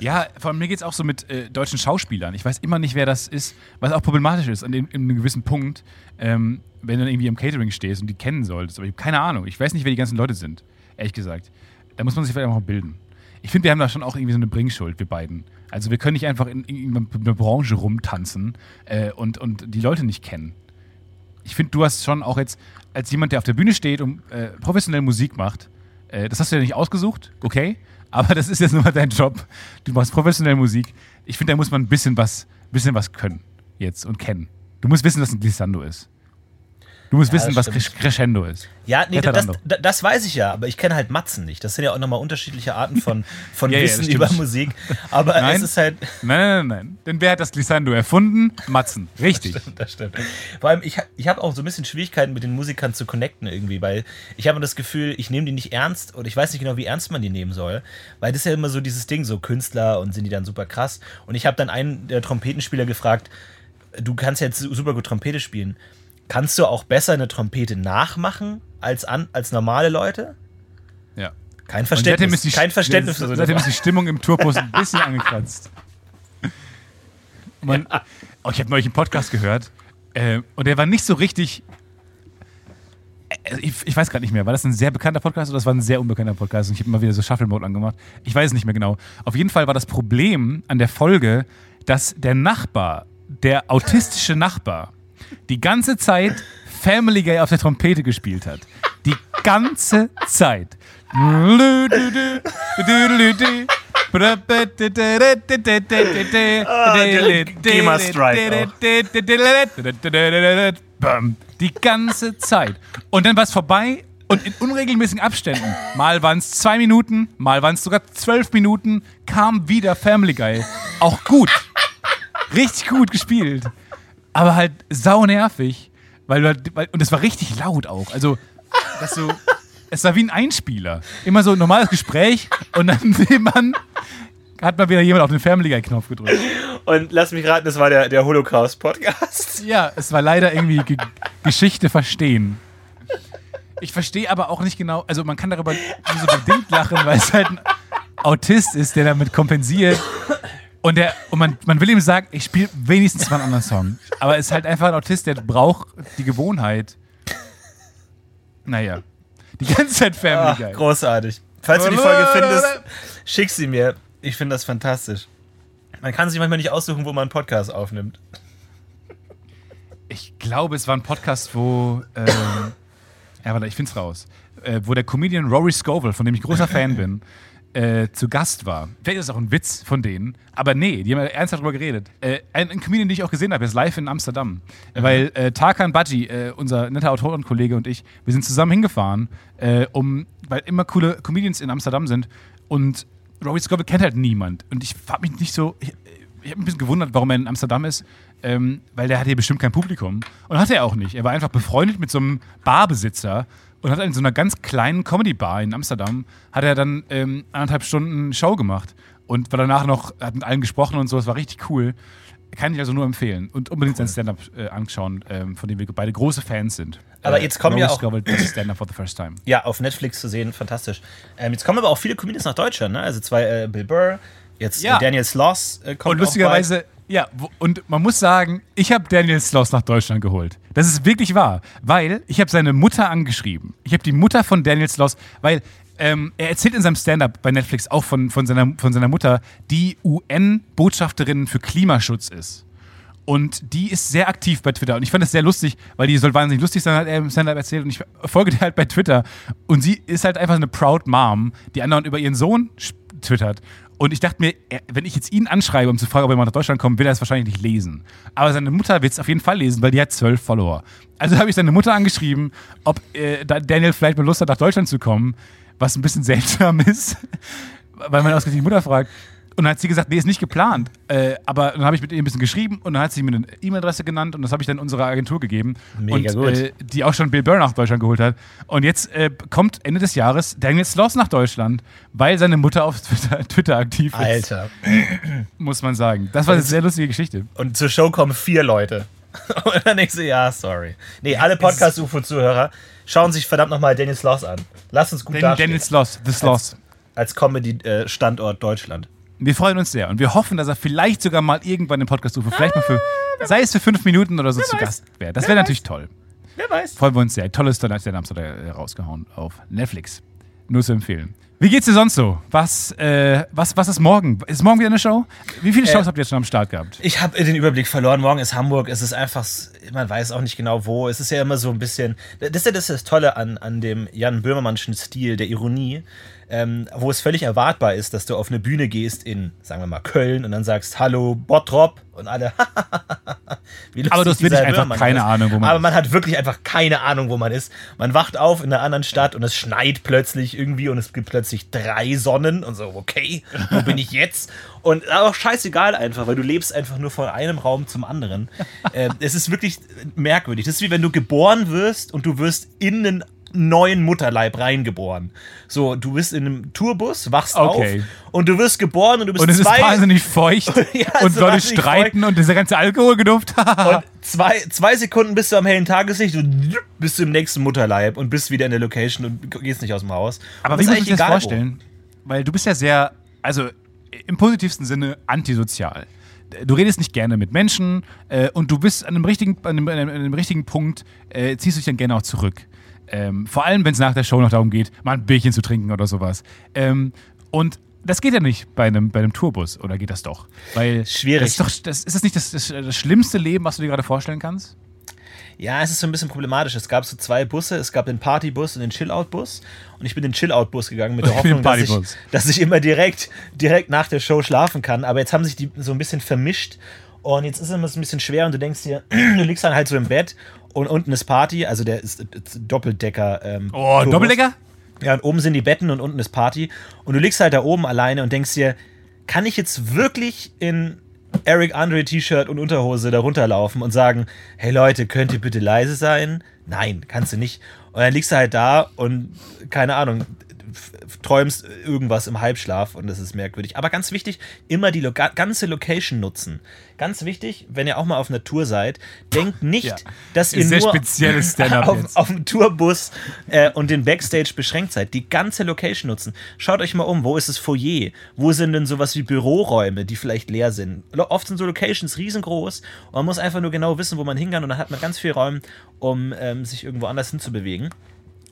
Ja. Ja, vor allem mir geht es auch so mit äh, deutschen Schauspielern. Ich weiß immer nicht, wer das ist, was auch problematisch ist an dem, in einem gewissen Punkt, ähm, wenn du dann irgendwie im Catering stehst und die kennen solltest. Aber ich habe keine Ahnung. Ich weiß nicht, wer die ganzen Leute sind, ehrlich gesagt. Da muss man sich vielleicht auch mal bilden. Ich finde, wir haben da schon auch irgendwie so eine Bringschuld, wir beiden. Also wir können nicht einfach in, in einer Branche rumtanzen äh, und, und die Leute nicht kennen. Ich finde, du hast schon auch jetzt, als jemand, der auf der Bühne steht und äh, professionell Musik macht, äh, das hast du ja nicht ausgesucht, okay, aber das ist jetzt nur mal dein Job. Du machst professionell Musik. Ich finde, da muss man ein bisschen was, bisschen was können jetzt und kennen. Du musst wissen, dass ein Glissando ist. Du musst Ja, wissen, das was stimmt. Crescendo ist. Ja, nee, das, das, das weiß ich ja, aber ich kenne halt Matzen nicht. Das sind ja auch nochmal unterschiedliche Arten von, von Ja, ja, Wissen das stimmt. über Musik. Aber Nein. es ist halt. Nein, nein, nein, nein. Denn wer hat das Glissando erfunden? Matzen. Richtig. Das stimmt. Vor allem, ich, ich habe auch so ein bisschen Schwierigkeiten mit den Musikern zu connecten irgendwie, weil ich habe das Gefühl, ich nehme die nicht ernst oder ich weiß nicht genau, wie ernst man die nehmen soll. Weil das ist ja immer so dieses Ding, so Künstler und sind die dann super krass. Und ich habe dann einen der Trompetenspieler gefragt, du kannst jetzt su- super gut Trompete spielen. Kannst du auch besser eine Trompete nachmachen als, an, als normale Leute? Ja. Kein Verständnis. seitdem ist die, kein Verständnis für so Seitdem ist die Stimmung im Tourbus ein bisschen angekratzt. Man, oh, ich habe neulich einen Podcast gehört äh, und der war nicht so richtig. äh, Ich, ich weiß gerade nicht mehr, war das ein sehr bekannter Podcast oder das war ein sehr unbekannter Podcast? Und ich habe immer wieder so Shuffle-Mode angemacht. Ich weiß es nicht mehr genau. Auf jeden Fall war das Problem an der Folge, dass der Nachbar, der autistische Nachbar, die ganze Zeit Family Guy auf der Trompete gespielt hat. Die ganze Zeit. Die ganze Zeit. Und dann war es vorbei und in unregelmäßigen Abständen, mal waren es zwei Minuten, mal waren es sogar zwölf Minuten, kam wieder Family Guy. Auch gut. Richtig gut gespielt. Aber halt sau nervig. Weil, du halt- weil, und es war richtig laut auch. Also, dass so, es war wie ein Einspieler. Immer so ein normales Gespräch und dann nebenan hat mal wieder jemand auf den Family Guy-Knopf gedrückt. Und lass mich raten, das war der, der Holocaust-Podcast. Ja, es war leider irgendwie Ge Geschichte verstehen. Ich verstehe aber auch nicht genau, also man kann darüber nur so bedingt lachen, weil es halt ein Autist ist, der damit kompensiert. Und, der, und man, man will ihm sagen, ich spiele wenigstens mal einen anderen Song. Aber es ist halt einfach ein Autist, der braucht die Gewohnheit. Naja. Die ganze Zeit Family Ach, Guy. großartig. Falls du die Folge findest, schick sie mir. Ich finde das fantastisch. Man kann sich manchmal nicht aussuchen, wo man einen Podcast aufnimmt. Ich glaube, es war ein Podcast, wo. Ähm, ja, warte, ich find's raus. Äh, wo der Comedian Rory Scovel, von dem ich großer Fan bin, äh, zu Gast war. Vielleicht ist es auch ein Witz von denen, aber nee, die haben ja ernsthaft darüber geredet. Äh, ein, ein Comedian, den ich auch gesehen habe, ist live in Amsterdam. Weil äh, Tarkan Baji, äh, unser netter Autorenkollege und ich, wir sind zusammen hingefahren, äh, um, weil immer coole Comedians in Amsterdam sind und Rory Scovel kennt halt niemand. Und ich habe mich nicht so. Ich, ich habe mich ein bisschen gewundert, warum er in Amsterdam ist, ähm, weil der hat hier bestimmt kein Publikum. Und hat er auch nicht. Er war einfach befreundet mit so einem Barbesitzer und hat in so einer ganz kleinen Comedy-Bar in Amsterdam, hat er dann ähm, anderthalb Stunden Show gemacht und war danach noch, hat mit allen gesprochen und so, es war richtig cool. Kann ich also nur empfehlen und unbedingt sein Stand-Up äh, anschauen, ähm, von dem wir beide große Fans sind. Aber jetzt kommen ja auch- Stand-Up for the first time. Ja, auf Netflix zu sehen, fantastisch. Ähm, jetzt kommen aber auch viele Comedians nach Deutschland, ne? Also zwei äh, Bill Burr, jetzt Ja. äh, Daniel Sloss äh, kommt Und lustigerweise, ja, und man muss sagen, ich habe Daniel Sloss nach Deutschland geholt. Das ist wirklich wahr, weil ich habe seine Mutter angeschrieben. Ich habe die Mutter von Daniel Sloss, weil ähm, er erzählt in seinem Stand-up bei Netflix auch von, von, seiner, von seiner Mutter, die UN-Botschafterin für Klimaschutz ist. Und die ist sehr aktiv bei Twitter. Und ich fand das sehr lustig, weil die soll wahnsinnig lustig sein, hat er im Stand-Up erzählt. Und ich folge der halt bei Twitter. Und sie ist halt einfach eine Proud Mom, die andauernd über ihren Sohn twittert. Und ich dachte mir, wenn ich jetzt ihn anschreibe, um zu fragen, ob er mal nach Deutschland kommt, will er es wahrscheinlich nicht lesen. Aber seine Mutter wird es auf jeden Fall lesen, weil die hat zwölf Follower. Also habe ich seine Mutter angeschrieben, ob äh, da Daniel vielleicht mal Lust hat, nach Deutschland zu kommen, was ein bisschen seltsam ist, weil man ausgerechnet die Mutter fragt. Und dann hat sie gesagt, nee, ist nicht geplant. Äh, aber dann habe ich mit ihr ein bisschen geschrieben und dann hat sie mir eine E-Mail-Adresse genannt und das habe ich dann unserer Agentur gegeben. Mega und, gut. Äh, die auch schon Bill Burr nach Deutschland geholt hat. Und jetzt äh, kommt Ende des Jahres Daniel Sloss nach Deutschland, weil seine Mutter auf Twitter, Twitter aktiv ist, Alter. muss man sagen. Das war eine sehr lustige Geschichte. Und zur Show kommen vier Leute. Und dann denkst du, ja, sorry. Nee, alle Podcast-UFO-Zuhörer schauen sich verdammt nochmal Daniel Sloss an. Lass uns gut Dan dastehen. Daniel Sloss, The Sloss. Als Comedy-Standort Deutschland. Wir freuen uns sehr und wir hoffen, dass er vielleicht sogar mal irgendwann im Podcast ruft. Vielleicht mal für, sei es für fünf Minuten oder so zu weiß. Gast wäre. Das wäre natürlich toll. Wer weiß. Freuen wir uns sehr. Tolles Stand-Up hat er rausgehauen auf Netflix. Nur zu empfehlen. Wie geht's dir sonst so? Was, äh, was, was ist morgen? Ist morgen wieder eine Show? Wie viele Äh, Shows habt ihr jetzt schon am Start gehabt? Ich habe den Überblick verloren. Morgen ist Hamburg. Es ist einfach, man weiß auch nicht genau wo. Es ist ja immer so ein bisschen. Das ist ja das, ist das Tolle an, an dem Jan Böhmermannschen Stil der Ironie, ähm, wo es völlig erwartbar ist, dass du auf eine Bühne gehst in, sagen wir mal, Köln und dann sagst Hallo Bottrop und alle. Wie lustig Aber du hast wirklich einfach Böhmermann keine ist. Ahnung, wo man Aber ist. man hat wirklich einfach keine Ahnung, wo man ist. Man wacht auf in einer anderen Stadt und es schneit plötzlich irgendwie und es gibt plötzlich drei Sonnen und so, okay, wo bin ich jetzt? Und aber auch scheißegal einfach, weil du lebst einfach nur von einem Raum zum anderen. äh, es ist wirklich merkwürdig. Das ist wie wenn du geboren wirst und du wirst in einen neuen Mutterleib reingeboren. So, du bist in einem Tourbus, wachst Okay. auf und du wirst geboren und du bist Und es ist zwei, wahnsinnig feucht Ja, und ist Leute streiten und dieser ganze Alkoholgeduft. und zwei, zwei Sekunden bist du am hellen Tageslicht und bist du im nächsten Mutterleib und bist wieder in der Location und gehst nicht aus dem Haus. Aber Und wie ist muss ich mir das egal, wo. vorstellen? Weil du bist ja sehr, also im positivsten Sinne antisozial. Du redest nicht gerne mit Menschen äh, und du bist an einem richtigen, an einem, an einem richtigen Punkt, äh, ziehst du dich dann gerne auch zurück. Ähm, vor allem, wenn es nach der Show noch darum geht, mal ein Bierchen zu trinken oder sowas. Ähm, und das geht ja nicht bei einem, bei einem Tourbus, oder geht das doch? Weil Schwierig. Das ist, doch, das, ist das nicht das, das, das schlimmste Leben, was du dir gerade vorstellen kannst? Ja, es ist so ein bisschen problematisch. Es gab so zwei Busse. Es gab den Partybus und den Chill-Out-Bus. Und ich bin den Chill-Out-Bus gegangen mit der Hoffnung, dass ich, dass ich immer direkt, direkt nach der Show schlafen kann. Aber jetzt haben sich die so ein bisschen vermischt. Und jetzt ist es immer so ein bisschen schwer und du denkst dir, du liegst dann halt so im Bett und unten ist Party. Also der ist, ist Doppeldecker. Ähm, Oh, Tourbus. Doppeldecker? Ja, und oben sind die Betten und unten ist Party. Und du liegst halt da oben alleine und denkst dir, kann ich jetzt wirklich in Eric Andre T-Shirt und Unterhose da runterlaufen und sagen, hey Leute, könnt ihr bitte leise sein? Nein, kannst du nicht. Und dann liegst du halt da und keine Ahnung, träumst irgendwas im Halbschlaf und das ist merkwürdig. Aber ganz wichtig, immer die Loga ganze Location nutzen. Ganz wichtig, wenn ihr auch mal auf einer Tour seid, denkt nicht, Ja. dass ihr nur auf, auf dem Tourbus äh, und den Backstage beschränkt seid. Die ganze Location nutzen. Schaut euch mal um, wo ist das Foyer? Wo sind denn sowas wie Büroräume, die vielleicht leer sind? Lo- Oft sind so Locations riesengroß und man muss einfach nur genau wissen, wo man hingeht und dann hat man ganz viel Raum, um ähm, sich irgendwo anders hinzubewegen.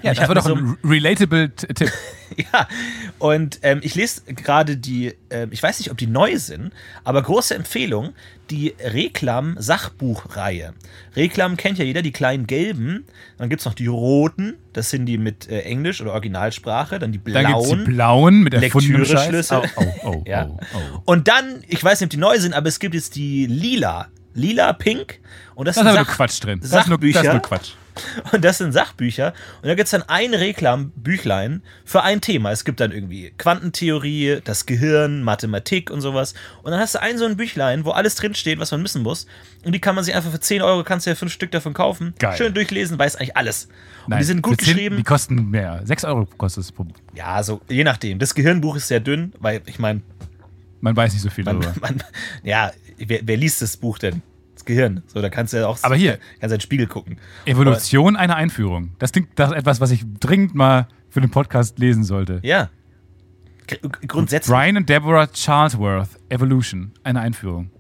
Ja, ich das war doch so- ein relatable Tipp. ja, und ähm, ich lese gerade die, ähm, ich weiß nicht, ob die neu sind, aber große Empfehlung, die Reklam-Sachbuchreihe. Reklam kennt ja jeder, die kleinen gelben, dann gibt es noch die roten, das sind die mit äh, Englisch oder Originalsprache, dann die Dann gibt es die blauen. blauen mit. Lektüreschlüssel. Oh, oh, oh, Ja. Und dann, ich weiß nicht, ob die neu sind, aber es gibt jetzt die lila. Lila, pink. Und das, Da ist Sach- Quatsch drin. Das ist, nur, das ist nur Quatsch. Und das sind Sachbücher. Und da gibt es dann ein Reklambüchlein für ein Thema. Es gibt dann irgendwie Quantentheorie, das Gehirn, Mathematik und sowas. Und dann hast du ein so ein Büchlein, wo alles drinsteht, was man wissen muss. Und die kann man sich einfach für 10 Euro, kannst du ja fünf Stück davon kaufen. Geil. Schön durchlesen, weiß eigentlich alles. Und Nein, die sind gut für 10 geschrieben. Die kosten mehr. 6 Euro kostet es. pro- Ja, so je nachdem. Das Gehirnbuch ist sehr dünn, weil ich meine, Man weiß nicht so viel man, darüber. man, ja, wer, wer liest das Buch denn? Gehirn. So, da kannst du ja auch Aber hier. kannst du in den Spiegel gucken. Evolution einer Einführung. Das klingt das ist etwas, was ich dringend mal für den Podcast lesen sollte. Ja. Gr- Grundsätzlich. Brian und Deborah Charlesworth, Evolution, eine Einführung.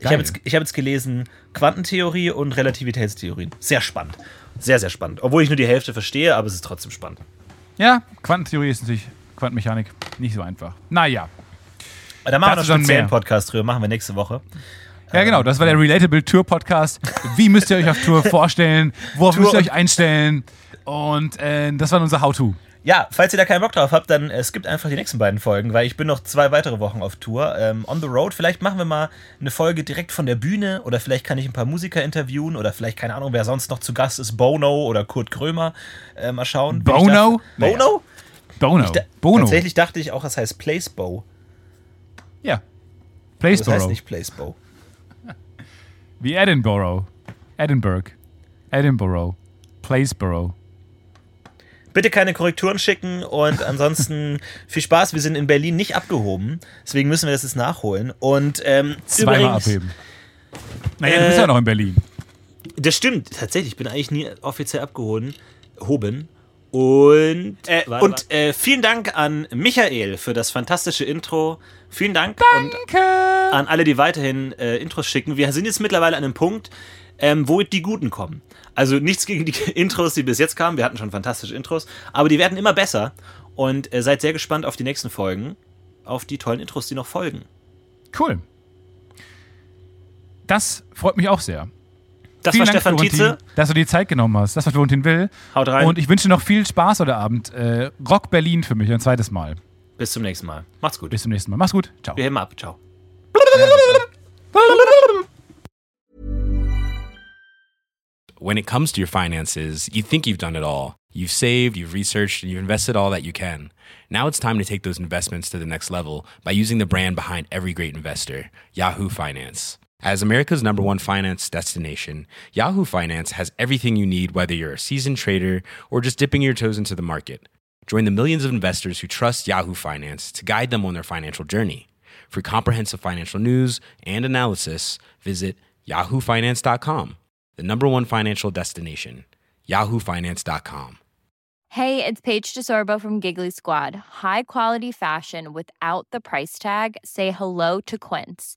Ich habe jetzt, ich hab jetzt gelesen Quantentheorie und Relativitätstheorien. Sehr spannend. Sehr, sehr spannend. Obwohl ich nur die Hälfte verstehe, aber es ist trotzdem spannend. Ja, Quantentheorie ist natürlich, Quantenmechanik, nicht so einfach. Naja. Aber da machen wir noch Dazu einen. Podcast drüber. Machen wir nächste Woche. Ja, genau, das war der Relatable Tour Podcast. Wie müsst ihr euch auf Tour vorstellen? Worauf Tour müsst ihr euch einstellen? Und äh, das war unser How-To. Ja, falls ihr da keinen Bock drauf habt, dann äh, skippt einfach die nächsten beiden Folgen, weil ich bin noch zwei weitere Wochen auf Tour. Ähm, on the road. Vielleicht machen wir mal eine Folge direkt von der Bühne oder vielleicht kann ich ein paar Musiker interviewen oder vielleicht, keine Ahnung, wer sonst noch zu Gast ist, Bono oder Kurt Krömer. Äh, mal schauen. Bono? Da, Bono? Bono. Ich da, Bono. Tatsächlich dachte ich auch, es heißt Placebo. Ja. Das heißt nicht Placebo. Wie Edinburgh. Edinburgh. Edinburgh. Placeboro. Bitte keine Korrekturen schicken und ansonsten viel Spaß. Wir sind in Berlin nicht abgehoben, deswegen müssen wir das jetzt nachholen. Und ähm, Zweimal übrigens, abheben. Naja, du bist Äh, ja noch in Berlin. Das stimmt, tatsächlich. Ich bin eigentlich nie offiziell abgehoben. Hoben. Und, äh, Warte, und äh, vielen Dank an Michael für das fantastische Intro. Vielen Dank und Danke. an alle, die weiterhin äh, Intros schicken. Wir sind jetzt mittlerweile an einem Punkt, ähm, wo die Guten kommen. Also nichts gegen die Intros, die bis jetzt kamen. Wir hatten schon fantastische Intros, aber die werden immer besser. Und äh, seid sehr gespannt auf die nächsten Folgen, auf die tollen Intros, die noch folgen. Cool. Das freut mich auch sehr. Das Vielen war Dank, Stefan Florentin, Tietze. dass du dir die Zeit genommen hast. Das, was Florentin will. Haut rein. Und ich wünsche dir noch viel Spaß heute Abend. Äh, Rock Berlin für mich ein zweites Mal. Bis zum nächsten Mal. Macht's gut. Bis zum nächsten Mal. Mach's gut. Ciao. Wir heben ab. Ciao. when it comes to your finances, you think you've done it all. You've saved, you've researched, and you've invested all that you can. Now it's time to take those investments to the next level by using the brand behind every great investor, Yahoo Finance. As America's number one finance destination, Yahoo Finance has everything you need, whether you're a seasoned trader or just dipping your toes into the market. Join the millions of investors who trust Yahoo Finance to guide them on their financial journey. For comprehensive financial news and analysis, visit yahoofinance.com, the number one financial destination, yahoofinance.com. Hey, it's Paige DeSorbo from Giggly Squad. High quality fashion without the price tag. Say hello to Quince.